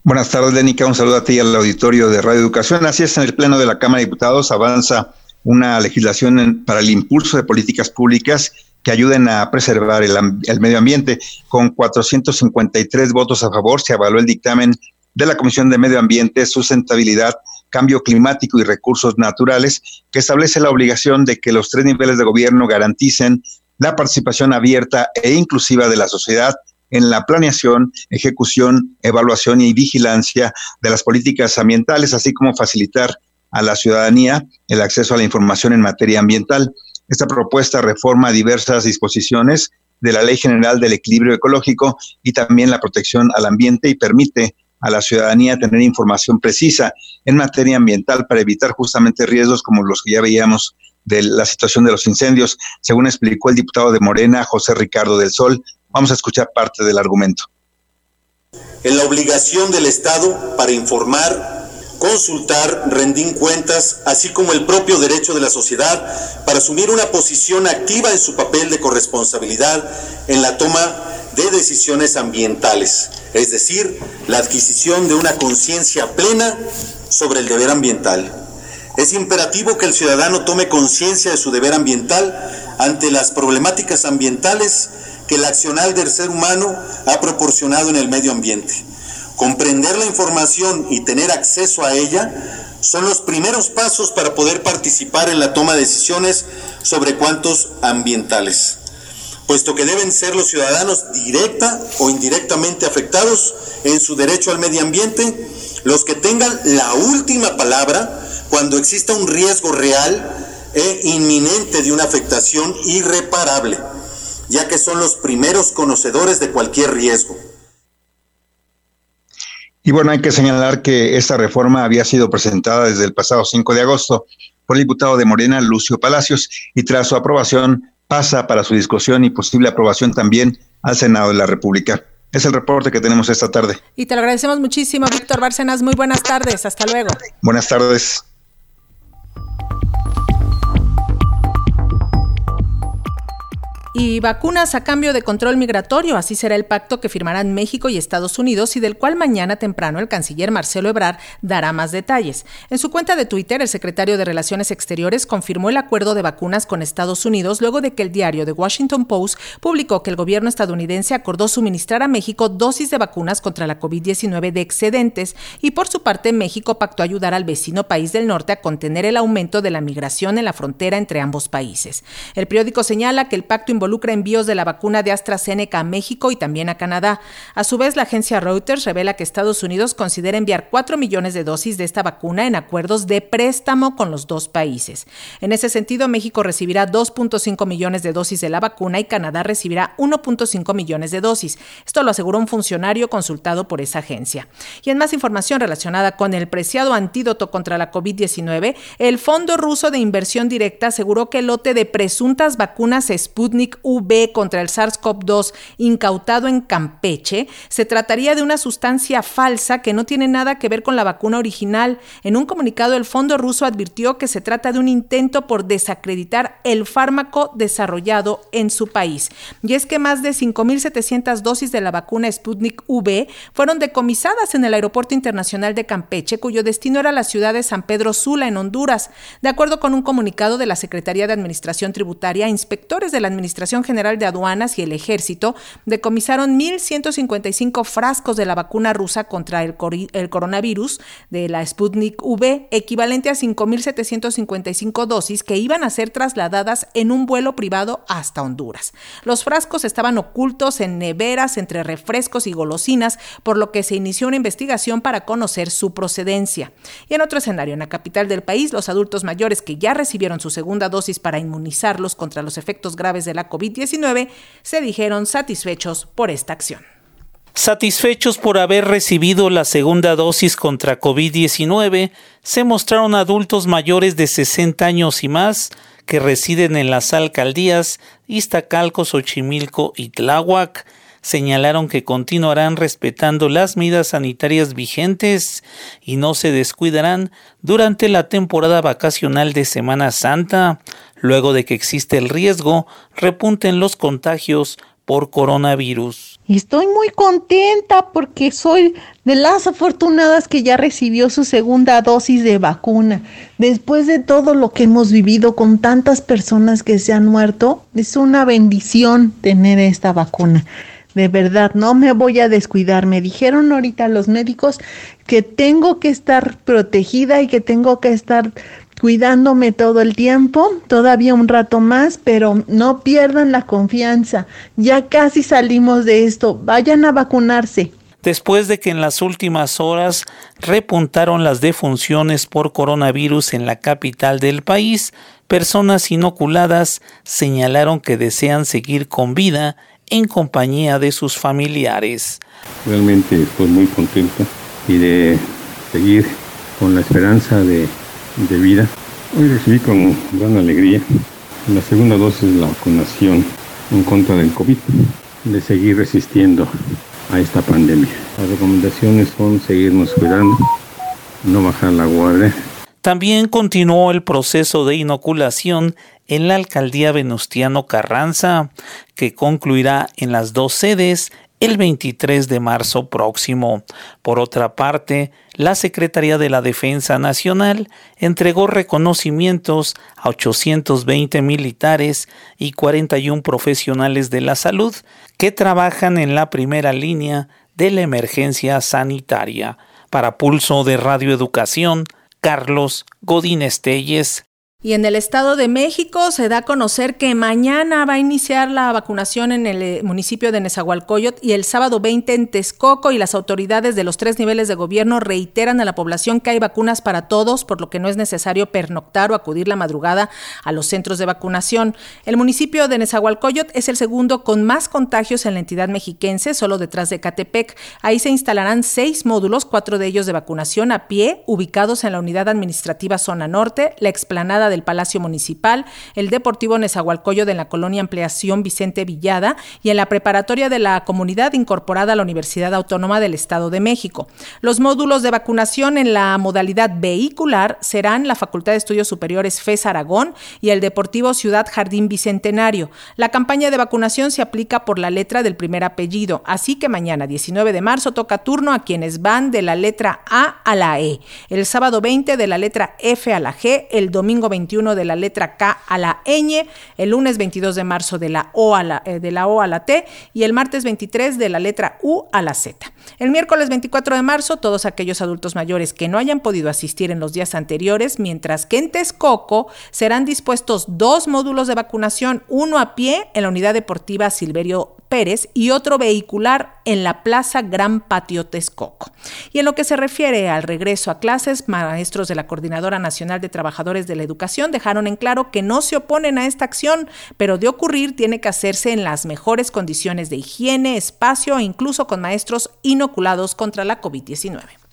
Buenas tardes, Lenica. Un saludo a ti y al auditorio de Radio Educación. Así es, en el Pleno de la Cámara de Diputados avanza una legislación para el impulso de políticas públicas que ayuden a preservar el, medio ambiente. Con 453 votos a favor se avaló el dictamen de la Comisión de Medio Ambiente, Sustentabilidad, Cambio Climático y Recursos Naturales, que establece la obligación de que los tres niveles de gobierno garanticen la participación abierta e inclusiva de la sociedad en la planeación, ejecución, evaluación y vigilancia de las políticas ambientales, así como facilitar a la ciudadanía el acceso a la información en materia ambiental. Esta propuesta reforma diversas disposiciones de la Ley General del Equilibrio Ecológico y también la protección al ambiente y permite a la ciudadanía tener información precisa en materia ambiental para evitar justamente riesgos como los que ya veíamos de la situación de los incendios, según explicó el diputado de Morena, José Ricardo del Sol. Vamos a escuchar parte del argumento. En la obligación del Estado para informar consultar, rendir cuentas, así como el propio derecho de la sociedad para asumir una posición activa en su papel de corresponsabilidad en la toma de decisiones ambientales, es decir, la adquisición de una conciencia plena sobre el deber ambiental. Es imperativo que el ciudadano tome conciencia de su deber ambiental ante las problemáticas ambientales que el accional del ser humano ha proporcionado en el medio ambiente Comprender la información y tener acceso a ella son los primeros pasos para poder participar en la toma de decisiones sobre cuantos ambientales, puesto que deben ser los ciudadanos directa o indirectamente afectados en su derecho al medio ambiente los que tengan la última palabra cuando exista un riesgo real e inminente de una afectación irreparable, ya que son los primeros conocedores de cualquier riesgo. Y bueno, hay que señalar que esta reforma había sido presentada desde el pasado 5 de agosto por el diputado de Morena, Lucio Palacios, y tras su aprobación pasa para su discusión y posible aprobación también al Senado de la República. Es el reporte que tenemos esta tarde. Y te lo agradecemos muchísimo, Víctor Bárcenas. Muy buenas tardes. Hasta luego. Buenas tardes. Y vacunas a cambio de control migratorio. Así será el pacto que firmarán México y Estados Unidos y del cual mañana temprano el canciller Marcelo Ebrard dará más detalles. En su cuenta de Twitter, el secretario de Relaciones Exteriores confirmó el acuerdo de vacunas con Estados Unidos luego de que el diario The Washington Post publicó que el gobierno estadounidense acordó suministrar a México dosis de vacunas contra la COVID-19 de excedentes y por su parte México pactó ayudar al vecino país del norte a contener el aumento de la migración en la frontera entre ambos países. El periódico señala que el pacto involucra envíos de la vacuna de AstraZeneca a México y también a Canadá. A su vez, la agencia Reuters revela que Estados Unidos considera enviar 4 millones de dosis de esta vacuna en acuerdos de préstamo con los dos países. En ese sentido, México recibirá 2.5 millones de dosis de la vacuna y Canadá recibirá 1.5 millones de dosis. Esto lo aseguró un funcionario consultado por esa agencia. Y en más información relacionada con el preciado antídoto contra la COVID-19, el Fondo Ruso de Inversión Directa aseguró que el lote de presuntas vacunas Sputnik V contra el SARS-CoV-2 incautado en Campeche, se trataría de una sustancia falsa que no tiene nada que ver con la vacuna original. En un comunicado, el fondo ruso advirtió que se trata de un intento por desacreditar el fármaco desarrollado en su país. Y es que más de 5.700 dosis de la vacuna Sputnik V fueron decomisadas en el Aeropuerto Internacional de Campeche, cuyo destino era la ciudad de San Pedro Sula, en Honduras. De acuerdo con un comunicado de la Secretaría de Administración Tributaria, inspectores de la Administración General de Aduanas y el Ejército decomisaron 1.155 frascos de la vacuna rusa contra el, el coronavirus de la Sputnik V, equivalente a 5.755 dosis que iban a ser trasladadas en un vuelo privado hasta Honduras. Los frascos estaban ocultos en neveras entre refrescos y golosinas, por lo que se inició una investigación para conocer su procedencia. Y en otro escenario, en la capital del país, los adultos mayores que ya recibieron su segunda dosis para inmunizarlos contra los efectos graves de la COVID-19 se dijeron satisfechos por esta acción. Satisfechos por haber recibido la segunda dosis contra COVID-19, se mostraron adultos mayores de 60 años y más que residen en las alcaldías Iztacalco, Xochimilco y Tláhuac, señalaron que continuarán respetando las medidas sanitarias vigentes y no se descuidarán durante la temporada vacacional de Semana Santa, luego de que existe el riesgo repunten los contagios por coronavirus. Estoy muy contenta porque soy de las afortunadas que ya recibió su segunda dosis de vacuna. Después de todo lo que hemos vivido con tantas personas que se han muerto, es una bendición tener esta vacuna. De verdad, no me voy a descuidar. Me dijeron ahorita los médicos que tengo que estar protegida y que tengo que estar cuidándome todo el tiempo, todavía un rato más, pero no pierdan la confianza. Ya casi salimos de esto. Vayan a vacunarse. Después de que en las últimas horas repuntaron las defunciones por coronavirus en la capital del país, personas inoculadas señalaron que desean seguir con vida en compañía de sus familiares. Realmente estoy muy contento y de seguir con la esperanza de de vida. Hoy recibí con gran alegría la segunda dosis de la vacunación en contra del COVID, de seguir resistiendo a esta pandemia. Las recomendaciones son seguirnos cuidando, no bajar la guardia. También continuó el proceso de inoculación en la alcaldía Venustiano Carranza, que concluirá en las dos sedes el 23 de marzo próximo. Por otra parte, la Secretaría de la Defensa Nacional entregó reconocimientos a 820 militares y 41 profesionales de la salud que trabajan en la primera línea de la emergencia sanitaria. Para Pulso de Radioeducación, Carlos Godín Estelles, y en el Estado de México se da a conocer que mañana va a iniciar la vacunación en el eh, municipio de Nezahualcóyotl y el sábado 20 en Texcoco y las autoridades de los tres niveles de gobierno reiteran a la población que hay vacunas para todos, por lo que no es necesario pernoctar o acudir la madrugada a los centros de vacunación. El municipio de Nezahualcóyotl es el segundo con más contagios en la entidad mexiquense, solo detrás de Catepec. Ahí se instalarán seis módulos, cuatro de ellos de vacunación a pie, ubicados en la unidad administrativa Zona Norte, la explanada de del Palacio Municipal, el Deportivo Nezahualcóyotl de la Colonia Ampliación Vicente Villada y en la preparatoria de la comunidad incorporada a la Universidad Autónoma del Estado de México. Los módulos de vacunación en la modalidad vehicular serán la Facultad de Estudios Superiores FES Aragón y el Deportivo Ciudad Jardín Bicentenario. La campaña de vacunación se aplica por la letra del primer apellido, así que mañana 19 de marzo toca turno a quienes van de la letra A a la E, el sábado 20 de la letra F a la G, el domingo 20 de la letra K a la ñ, el lunes 22 de marzo de la O a la, eh, de la, o a la T y el martes 23 de la letra U a la Z. El miércoles 24 de marzo, todos aquellos adultos mayores que no hayan podido asistir en los días anteriores, mientras que en Texcoco serán dispuestos dos módulos de vacunación, uno a pie en la unidad deportiva Silverio Y otro vehicular en la Plaza Gran Patio Texcoco. Y en lo que se refiere al regreso a clases, maestros de la Coordinadora Nacional de Trabajadores de la Educación dejaron en claro que no se oponen a esta acción, pero de ocurrir tiene que hacerse en las mejores condiciones de higiene, espacio e incluso con maestros inoculados contra la COVID-19.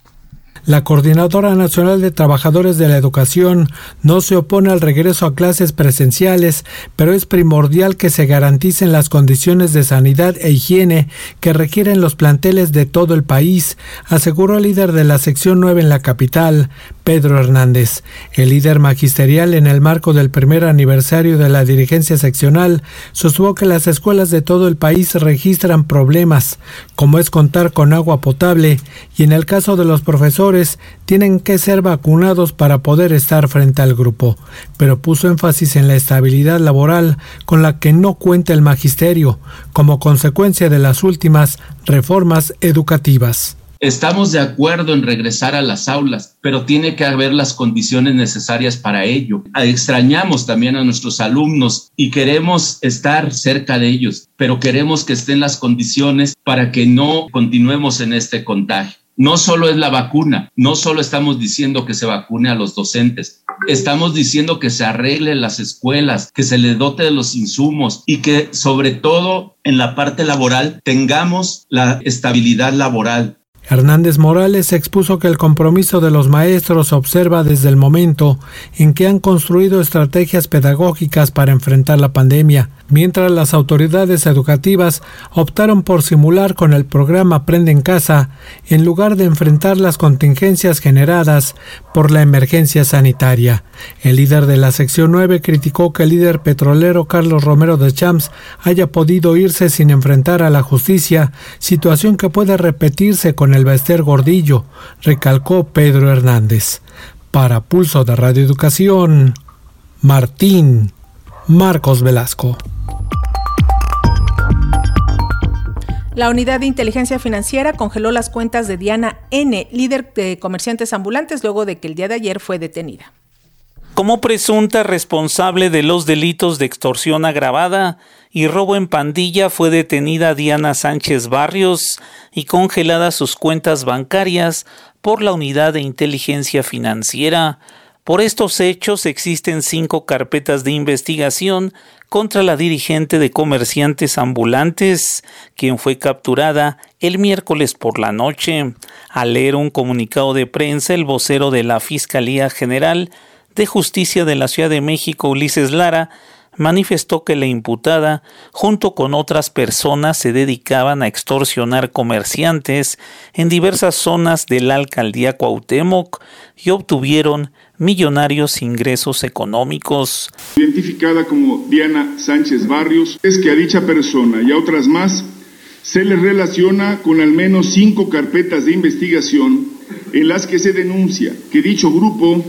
La Coordinadora Nacional de Trabajadores de la Educación no se opone al regreso a clases presenciales, pero es primordial que se garanticen las condiciones de sanidad e higiene que requieren los planteles de todo el país, aseguró el líder de la sección 9 en la capital, Pedro Hernández. El líder magisterial en el marco del primer aniversario de la dirigencia seccional sostuvo que las escuelas de todo el país registran problemas, como es contar con agua potable, y en el caso de los profesores tienen que ser vacunados para poder estar frente al grupo, pero puso énfasis en la estabilidad laboral con la que no cuenta el magisterio, como consecuencia de las últimas reformas educativas. Estamos de acuerdo en regresar a las aulas, pero tiene que haber las condiciones necesarias para ello. Extrañamos también a nuestros alumnos y queremos estar cerca de ellos, pero queremos que estén las condiciones para que no continuemos en este contagio no solo es la vacuna, no solo estamos diciendo que se vacune a los docentes, estamos diciendo que se arregle las escuelas, que se les dote de los insumos y que sobre todo en la parte laboral tengamos la estabilidad laboral Hernández Morales expuso que el compromiso de los maestros se observa desde el momento en que han construido estrategias pedagógicas para enfrentar la pandemia, mientras las autoridades educativas optaron por simular con el programa Aprende en casa en lugar de enfrentar las contingencias generadas por la emergencia sanitaria. El líder de la sección 9 criticó que el líder petrolero Carlos Romero de Champs haya podido irse sin enfrentar a la justicia, situación que puede repetirse con el Bester Gordillo, recalcó Pedro Hernández. Para Pulso de Radio Educación, Martín Marcos Velasco. La unidad de inteligencia financiera congeló las cuentas de Diana N., líder de comerciantes ambulantes, luego de que el día de ayer fue detenida. Como presunta responsable de los delitos de extorsión agravada y robo en pandilla fue detenida Diana Sánchez Barrios y congelada sus cuentas bancarias por la unidad de inteligencia financiera. Por estos hechos existen cinco carpetas de investigación contra la dirigente de comerciantes ambulantes, quien fue capturada el miércoles por la noche. Al leer un comunicado de prensa, el vocero de la Fiscalía General de Justicia de la Ciudad de México, Ulises Lara, manifestó que la imputada, junto con otras personas, se dedicaban a extorsionar comerciantes en diversas zonas de la alcaldía Cuauhtémoc y obtuvieron millonarios ingresos económicos. Identificada como Diana Sánchez Barrios, es que a dicha persona y a otras más se les relaciona con al menos cinco carpetas de investigación en las que se denuncia que dicho grupo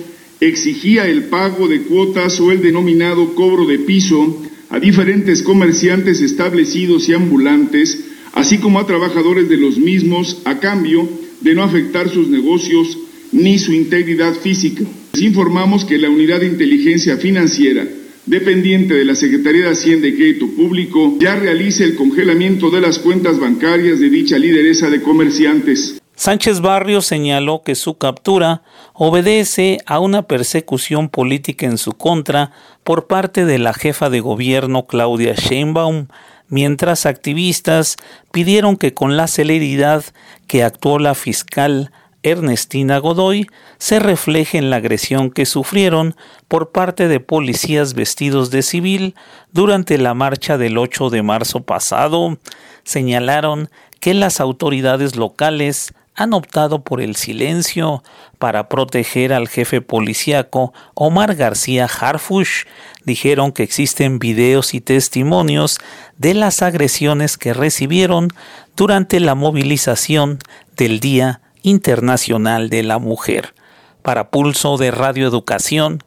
exigía el pago de cuotas o el denominado cobro de piso a diferentes comerciantes establecidos y ambulantes, así como a trabajadores de los mismos, a cambio de no afectar sus negocios ni su integridad física. Les informamos que la Unidad de Inteligencia Financiera, dependiente de la Secretaría de Hacienda y Crédito Público, ya realiza el congelamiento de las cuentas bancarias de dicha lideresa de comerciantes. Sánchez Barrio señaló que su captura obedece a una persecución política en su contra por parte de la jefa de gobierno Claudia Sheinbaum, mientras activistas pidieron que con la celeridad que actuó la fiscal Ernestina Godoy se refleje en la agresión que sufrieron por parte de policías vestidos de civil durante la marcha del 8 de marzo pasado. Señalaron que las autoridades locales han optado por el silencio para proteger al jefe policíaco Omar García Harfush. Dijeron que existen videos y testimonios de las agresiones que recibieron durante la movilización del Día Internacional de la Mujer. Para Pulso de Radio Educación,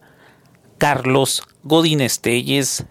Carlos Godín Estelles.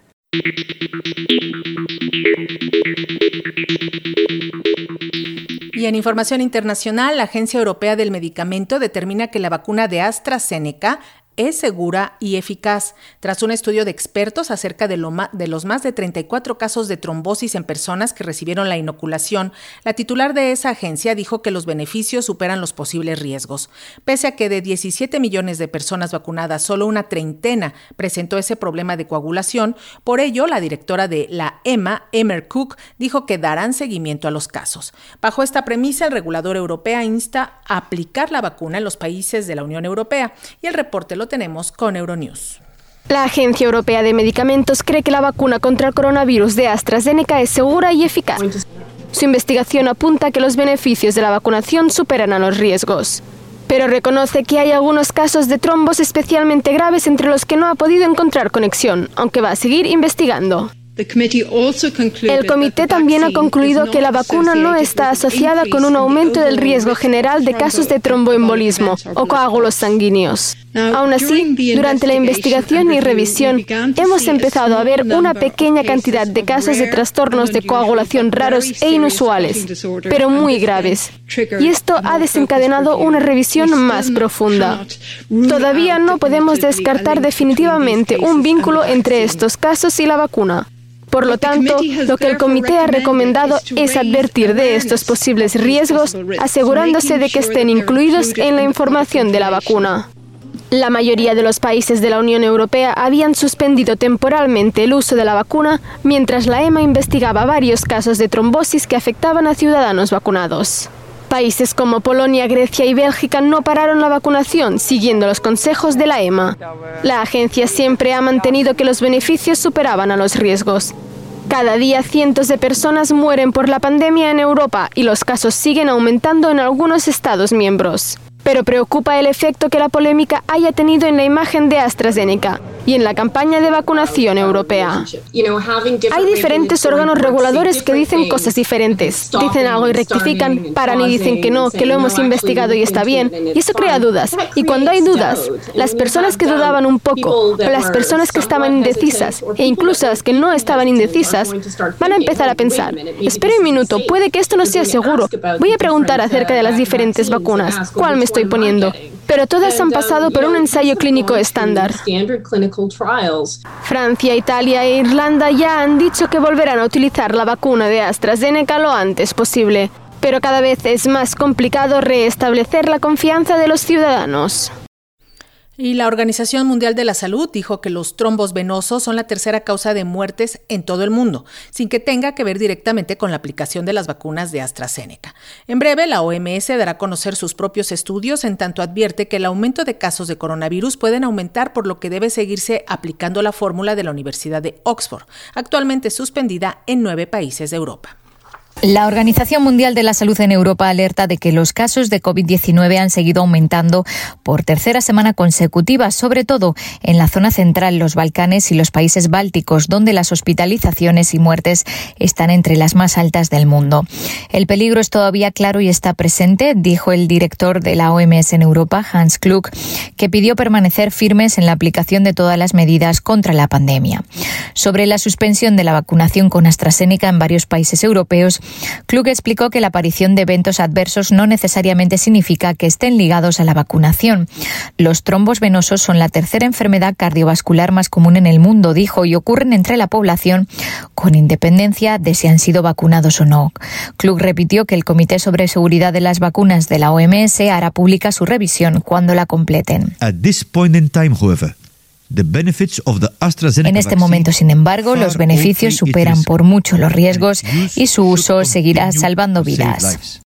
Y en información internacional, la Agencia Europea del Medicamento determina que la vacuna de AstraZeneca es segura y eficaz. Tras un estudio de expertos acerca de, de, los más de 34 casos de trombosis en personas que recibieron la inoculación, la titular de esa agencia dijo que los beneficios superan los posibles riesgos. Pese a que de 17 millones de personas vacunadas, solo una treintena presentó ese problema de coagulación, por ello la directora de la EMA, Emer Cook, dijo que darán seguimiento a los casos. Bajo esta premisa, el regulador europeo insta a aplicar la vacuna en los países de la Unión Europea y el reporte lo tenemos con Euronews. La Agencia Europea de Medicamentos cree que la vacuna contra el coronavirus de AstraZeneca es segura y eficaz. Su investigación apunta que los beneficios de la vacunación superan a los riesgos. Pero reconoce que hay algunos casos de trombos especialmente graves entre los que no ha podido encontrar conexión, aunque va a seguir investigando. El comité también ha concluido que la vacuna no está asociada con un aumento del riesgo general de casos de tromboembolismo o coágulos sanguíneos. Aún así, durante la investigación y revisión, hemos empezado a ver una pequeña cantidad de casos de trastornos de coagulación raros e inusuales, pero muy graves. Y esto ha desencadenado una revisión más profunda. Todavía no podemos descartar definitivamente un vínculo entre estos casos y la vacuna. Por lo tanto, lo que el comité ha recomendado es advertir de estos posibles riesgos, asegurándose de que estén incluidos en la información de la vacuna. La mayoría de los países de la Unión Europea habían suspendido temporalmente el uso de la vacuna mientras la EMA investigaba varios casos de trombosis que afectaban a ciudadanos vacunados. Países como Polonia, Grecia y Bélgica no pararon la vacunación, siguiendo los consejos de la EMA. La agencia siempre ha mantenido que los beneficios superaban a los riesgos. Cada día cientos de personas mueren por la pandemia en Europa y los casos siguen aumentando en algunos Estados miembros. Pero preocupa el efecto que la polémica haya tenido en la imagen de AstraZeneca y en la campaña de vacunación europea. Hay diferentes órganos reguladores que dicen cosas diferentes. Dicen algo y rectifican, paran y dicen que no, que lo hemos investigado y está bien. Y eso crea dudas. Y cuando hay dudas, las personas que dudaban un poco, las personas que estaban indecisas e incluso las que no estaban indecisas, van a empezar a pensar, espera un minuto, puede que esto no sea seguro. Voy a preguntar acerca de las diferentes vacunas. ¿Cuál me estoy poniendo? Pero todas han pasado por un ensayo clínico estándar. Francia, Italia e Irlanda ya han dicho que volverán a utilizar la vacuna de AstraZeneca lo antes posible, pero cada vez es más complicado restablecer la confianza de los ciudadanos. Y la Organización Mundial de la Salud dijo que los trombos venosos son la tercera causa de muertes en todo el mundo, sin que tenga que ver directamente con la aplicación de las vacunas de AstraZeneca. En breve, la OMS dará a conocer sus propios estudios, en tanto advierte que el aumento de casos de coronavirus pueden aumentar, por lo que debe seguirse aplicando la fórmula de la Universidad de Oxford, actualmente suspendida en nueve países de Europa. La Organización Mundial de la Salud en Europa alerta de que los casos de COVID-19 han seguido aumentando por tercera semana consecutiva, sobre todo en la zona central, los Balcanes y los países bálticos, donde las hospitalizaciones y muertes están entre las más altas del mundo. El peligro es todavía claro y está presente, dijo el director de la OMS en Europa, Hans Klug, que pidió permanecer firmes en la aplicación de todas las medidas contra la pandemia. Sobre la suspensión de la vacunación con AstraZeneca en varios países europeos, Klug explicó que la aparición de eventos adversos no necesariamente significa que estén ligados a la vacunación. Los trombos venosos son la tercera enfermedad cardiovascular más común en el mundo, dijo, y ocurren entre la población con independencia de si han sido vacunados o no. Klug repitió que el Comité sobre Seguridad de las Vacunas de la OMS hará pública su revisión cuando la completen. En este momento, sin embargo, los beneficios superan por mucho los riesgos y su uso seguirá salvando vidas.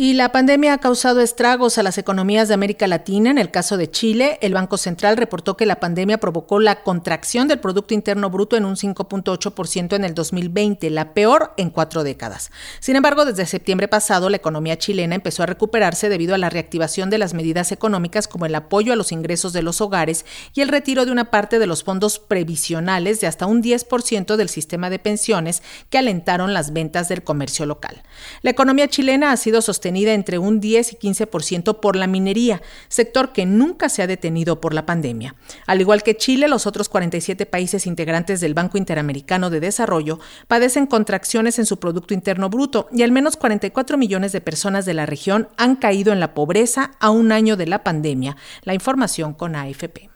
Y la pandemia ha causado estragos a las economías de América Latina. En el caso de Chile, el Banco Central reportó que la pandemia provocó la contracción del Producto Interno Bruto en un 5.8% en el 2020, la peor en cuatro décadas. Sin embargo, desde septiembre pasado, la economía chilena empezó a recuperarse debido a la reactivación de las medidas económicas como el apoyo a los ingresos de los hogares y el retiro de una parte de los fondos previsionales de hasta un 10% del sistema de pensiones que alentaron las ventas del comercio local. La economía chilena ha sido sostenida entre un 10 y 15% por la minería, sector que nunca se ha detenido por la pandemia. Al igual que Chile, los otros 47 países integrantes del Banco Interamericano de Desarrollo padecen contracciones en su Producto Interno Bruto y al menos 44 millones de personas de la región han caído en la pobreza a un año de la pandemia. La información con AFP.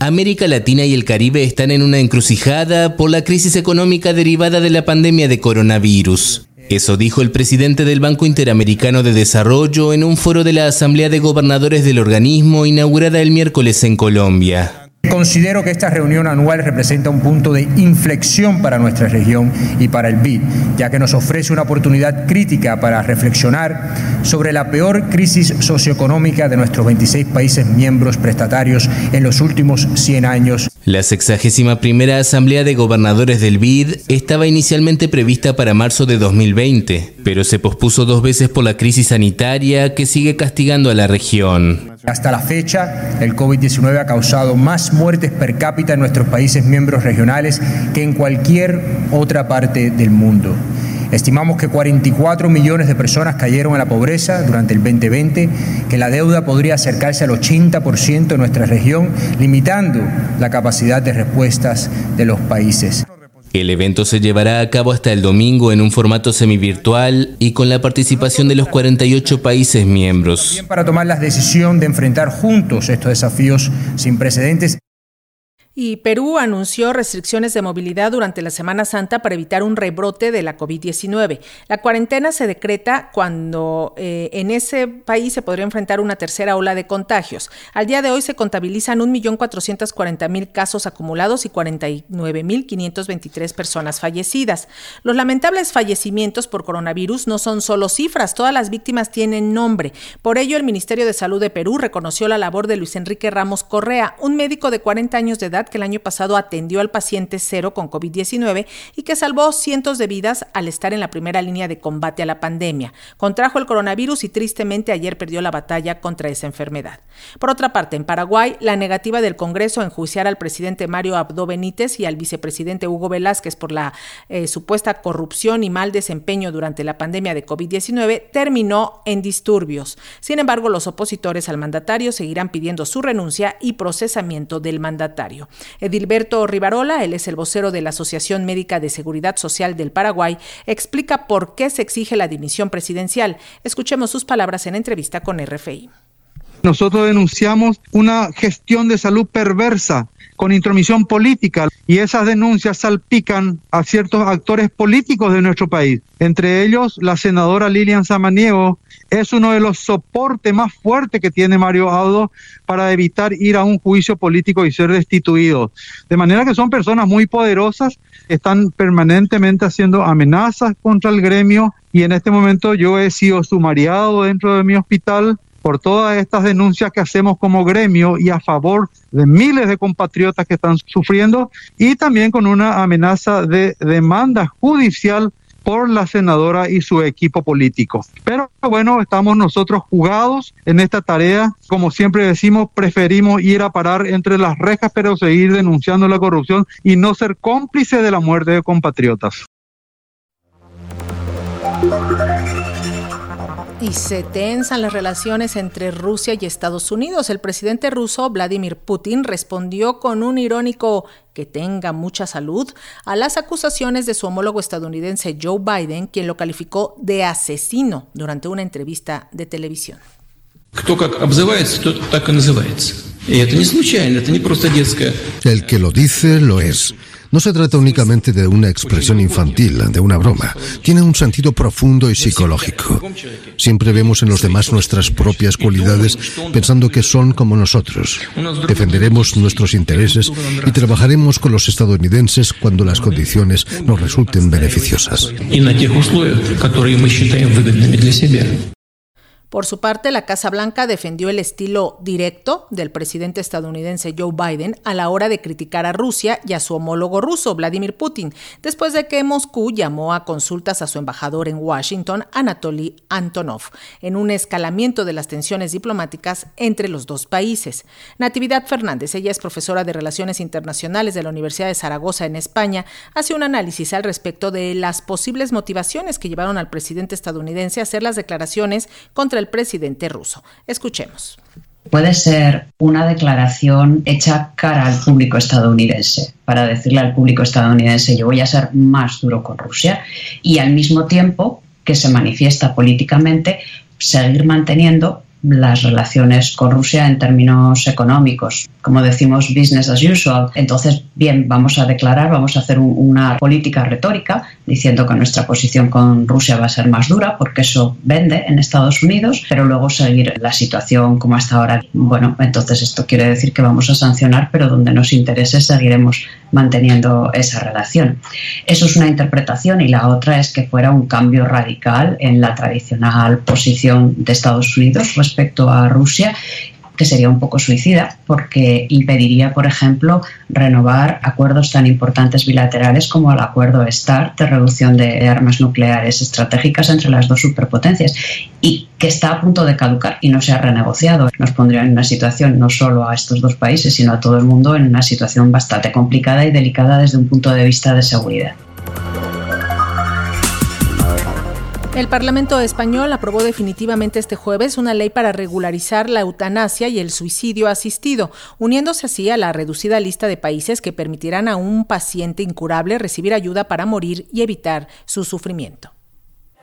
América Latina y el Caribe están en una encrucijada por la crisis económica derivada de la pandemia de coronavirus. Eso dijo el presidente del Banco Interamericano de Desarrollo en un foro de la Asamblea de Gobernadores del organismo inaugurada el miércoles en Colombia. Considero que esta reunión anual representa un punto de inflexión para nuestra región y para el BID, ya que nos ofrece una oportunidad crítica para reflexionar sobre la peor crisis socioeconómica de nuestros 26 países miembros prestatarios en los últimos 100 años. La sexagésima primera Asamblea de Gobernadores del BID estaba inicialmente prevista para marzo de 2020, pero se pospuso dos veces por la crisis sanitaria que sigue castigando a la región. Hasta la fecha, el COVID-19 ha causado más muertes per cápita en nuestros países miembros regionales que en cualquier otra parte del mundo. Estimamos que 44 millones de personas cayeron en la pobreza durante el 2020, que la deuda podría acercarse al 80% de nuestra región, limitando la capacidad de respuestas de los países. El evento se llevará a cabo hasta el domingo en un formato semivirtual y con la participación de los 48 países miembros. Para tomar la decisión de enfrentar juntos estos desafíos sin precedentes. Y Perú anunció restricciones de movilidad durante la Semana Santa para evitar un rebrote de la COVID-19. La cuarentena se decreta cuando eh, en ese país se podría enfrentar una tercera ola de contagios. Al día de hoy se contabilizan 1.440.000 casos acumulados y 49.523 personas fallecidas. Los lamentables fallecimientos por coronavirus no son solo cifras, todas las víctimas tienen nombre. Por ello, el Ministerio de Salud de Perú reconoció la labor de Luis Enrique Ramos Correa, un médico de 40 años de edad que el año pasado atendió al paciente cero con COVID-19 y que salvó cientos de vidas al estar en la primera línea de combate a la pandemia. Contrajo el coronavirus y tristemente ayer perdió la batalla contra esa enfermedad. Por otra parte, en Paraguay, la negativa del Congreso a enjuiciar al presidente Mario Abdo Benítez y al vicepresidente Hugo Velázquez por la eh, supuesta corrupción y mal desempeño durante la pandemia de COVID-19 terminó en disturbios. Sin embargo, los opositores al mandatario seguirán pidiendo su renuncia y procesamiento del mandatario. Edilberto Rivarola, él es el vocero de la Asociación Médica de Seguridad Social del Paraguay, explica por qué se exige la dimisión presidencial. Escuchemos sus palabras en entrevista con RFI. Nosotros denunciamos una gestión de salud perversa con intromisión política y esas denuncias salpican a ciertos actores políticos de nuestro país. Entre ellos, la senadora Lilian Samaniego es uno de los soportes más fuertes que tiene Mario Audo para evitar ir a un juicio político y ser destituido. De manera que son personas muy poderosas, están permanentemente haciendo amenazas contra el gremio y en este momento yo he sido sumariado dentro de mi hospital por todas estas denuncias que hacemos como gremio y a favor de miles de compatriotas que están sufriendo y también con una amenaza de demanda judicial por la senadora y su equipo político. Pero bueno, estamos nosotros jugados en esta tarea. Como siempre decimos, preferimos ir a parar entre las rejas, pero seguir denunciando la corrupción y no ser cómplice de la muerte de compatriotas. Y se tensan las relaciones entre Rusia y Estados Unidos. El presidente ruso Vladimir Putin respondió con un irónico que tenga mucha salud a las acusaciones de su homólogo estadounidense Joe Biden, quien lo calificó de asesino durante una entrevista de televisión. El que lo dice lo es. No se trata únicamente de una expresión infantil, de una broma. Tiene un sentido profundo y psicológico. Siempre vemos en los demás nuestras propias cualidades pensando que son como nosotros. Defenderemos nuestros intereses y trabajaremos con los estadounidenses cuando las condiciones nos resulten beneficiosas. Por su parte, la Casa Blanca defendió el estilo directo del presidente estadounidense Joe Biden a la hora de criticar a Rusia y a su homólogo ruso, Vladimir Putin, después de que Moscú llamó a consultas a su embajador en Washington, Anatoly Antonov, en un escalamiento de las tensiones diplomáticas entre los dos países. Natividad Fernández, ella es profesora de Relaciones Internacionales de la Universidad de Zaragoza en España, hace un análisis al respecto de las posibles motivaciones que llevaron al presidente estadounidense a hacer las declaraciones contra el presidente ruso. Escuchemos. Puede ser una declaración hecha cara al público estadounidense, para decirle al público estadounidense yo voy a ser más duro con Rusia y al mismo tiempo que se manifiesta políticamente seguir manteniendo las relaciones con Rusia en términos económicos. Como decimos, business as usual. Entonces, bien, vamos a declarar, vamos a hacer una política retórica diciendo que nuestra posición con Rusia va a ser más dura porque eso vende en Estados Unidos, pero luego seguir la situación como hasta ahora. Bueno, entonces esto quiere decir que vamos a sancionar, pero donde nos interese seguiremos manteniendo esa relación. Eso es una interpretación y la otra es que fuera un cambio radical en la tradicional posición de Estados Unidos respecto a Rusia que sería un poco suicida porque impediría, por ejemplo, renovar acuerdos tan importantes bilaterales como el acuerdo START de reducción de armas nucleares estratégicas entre las dos superpotencias y que está a punto de caducar y no se ha renegociado. Nos pondría en una situación no solo a estos dos países, sino a todo el mundo en una situación bastante complicada y delicada desde un punto de vista de seguridad. El Parlamento español aprobó definitivamente este jueves una ley para regularizar la eutanasia y el suicidio asistido, uniéndose así a la reducida lista de países que permitirán a un paciente incurable recibir ayuda para morir y evitar su sufrimiento.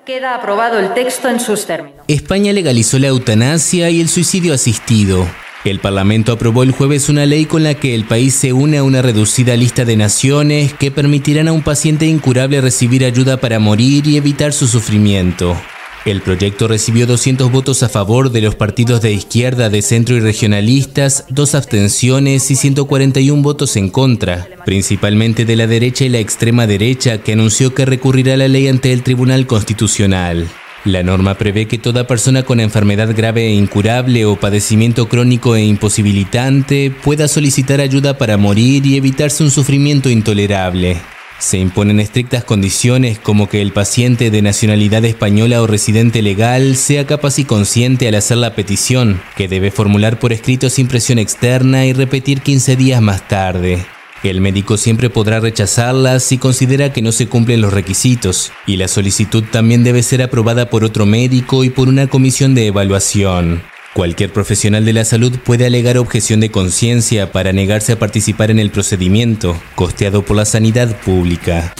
Queda aprobado el texto en sus términos. España legalizó la eutanasia y el suicidio asistido. El Parlamento aprobó el jueves una ley con la que el país se une a una reducida lista de naciones que permitirán a un paciente incurable recibir ayuda para morir y evitar su sufrimiento. El proyecto recibió 200 votos a favor de los partidos de izquierda, de centro y regionalistas, dos abstenciones y 141 votos en contra, principalmente de la derecha y la extrema derecha, que anunció que recurrirá la ley ante el Tribunal Constitucional. La norma prevé que toda persona con enfermedad grave e incurable o padecimiento crónico e imposibilitante pueda solicitar ayuda para morir y evitarse un sufrimiento intolerable. Se imponen estrictas condiciones como que el paciente de nacionalidad española o residente legal sea capaz y consciente al hacer la petición, que debe formular por escrito sin presión externa y repetir 15 días más tarde. El médico siempre podrá rechazarla si considera que no se cumplen los requisitos, y la solicitud también debe ser aprobada por otro médico y por una comisión de evaluación. Cualquier profesional de la salud puede alegar objeción de conciencia para negarse a participar en el procedimiento, costeado por la sanidad pública.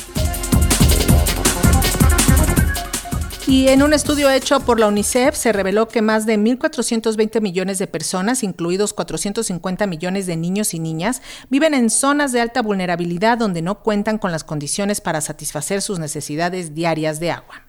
Y en un estudio hecho por la UNICEF se reveló que más de 1.420 millones de personas, incluidos 450 millones de niños y niñas, viven en zonas de alta vulnerabilidad donde no cuentan con las condiciones para satisfacer sus necesidades diarias de agua.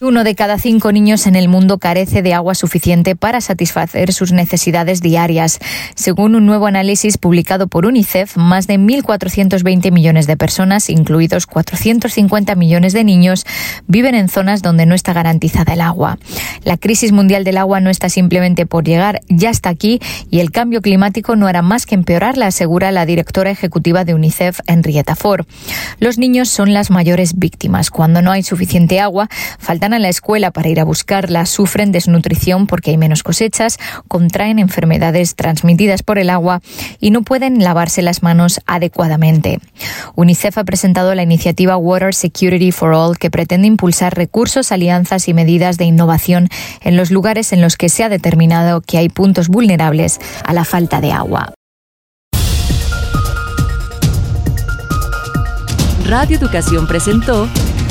Uno de cada cinco niños en el mundo carece de agua suficiente para satisfacer sus necesidades diarias. Según un nuevo análisis publicado por UNICEF, más de 1.420 millones de personas, incluidos 450 millones de niños, viven en zonas donde no está garantizada el agua. La crisis mundial del agua no está simplemente por llegar, ya está aquí y el cambio climático no hará más que empeorarla, asegura la directora ejecutiva de UNICEF, Henrietta Ford. Los niños son las mayores víctimas. Cuando no hay suficiente agua, faltan a la escuela para ir a buscarla, sufren desnutrición porque hay menos cosechas, contraen enfermedades transmitidas por el agua y no pueden lavarse las manos adecuadamente. UNICEF ha presentado la iniciativa Water Security for All que pretende impulsar recursos, alianzas y medidas de innovación en los lugares en los que se ha determinado que hay puntos vulnerables a la falta de agua. Radio Educación presentó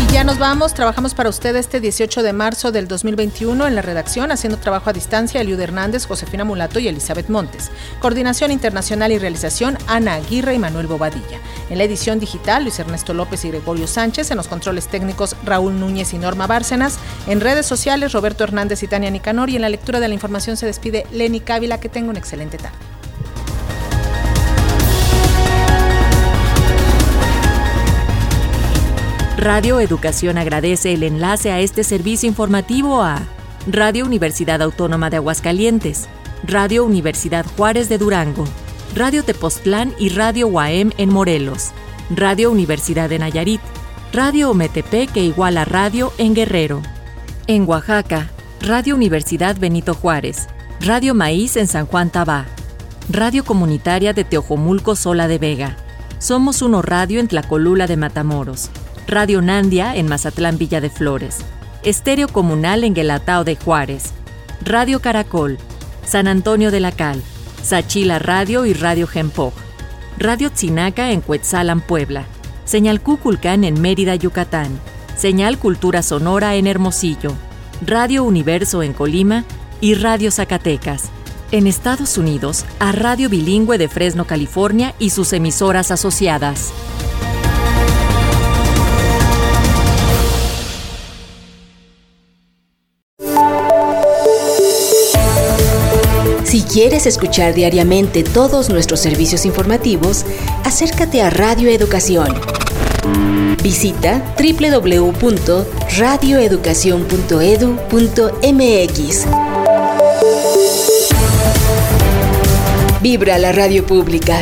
Y ya nos vamos, trabajamos para usted este 18 de marzo del 2021 en la redacción, haciendo trabajo a distancia Eliud Hernández, Josefina Mulato y Elizabeth Montes. Coordinación internacional y realización Ana Aguirre y Manuel Bobadilla. En la edición digital Luis Ernesto López y Gregorio Sánchez, en los controles técnicos Raúl Núñez y Norma Bárcenas, en redes sociales Roberto Hernández y Tania Nicanor y en la lectura de la información se despide Lenny Cávila, que tenga una excelente tarde. Radio Educación agradece el enlace a este servicio informativo a Radio Universidad Autónoma de Aguascalientes, Radio Universidad Juárez de Durango, Radio Tepoztlán y Radio UAM en Morelos, Radio Universidad de Nayarit, Radio Ometepec que igual a Radio en Guerrero. En Oaxaca, Radio Universidad Benito Juárez, Radio Maíz en San Juan Tabá, Radio Comunitaria de Teojomulco Sola de Vega. Somos Uno Radio en Tlacolula de Matamoros. Radio Nandia en Mazatlán Villa de Flores, Estéreo Comunal en Guelatao de Juárez, Radio Caracol, San Antonio de la Cal, Sachila Radio y Radio Gempoj, Radio Tzinaca en Cuetzalan, Puebla, Señal Cuculcán en Mérida, Yucatán, Señal Cultura Sonora en Hermosillo, Radio Universo en Colima y Radio Zacatecas. En Estados Unidos, a Radio Bilingüe de Fresno, California y sus emisoras asociadas. Quieres escuchar diariamente todos nuestros servicios informativos, acércate a Radio Educación. Visita www.radioeducacion.edu.mx. Vibra la radio pública.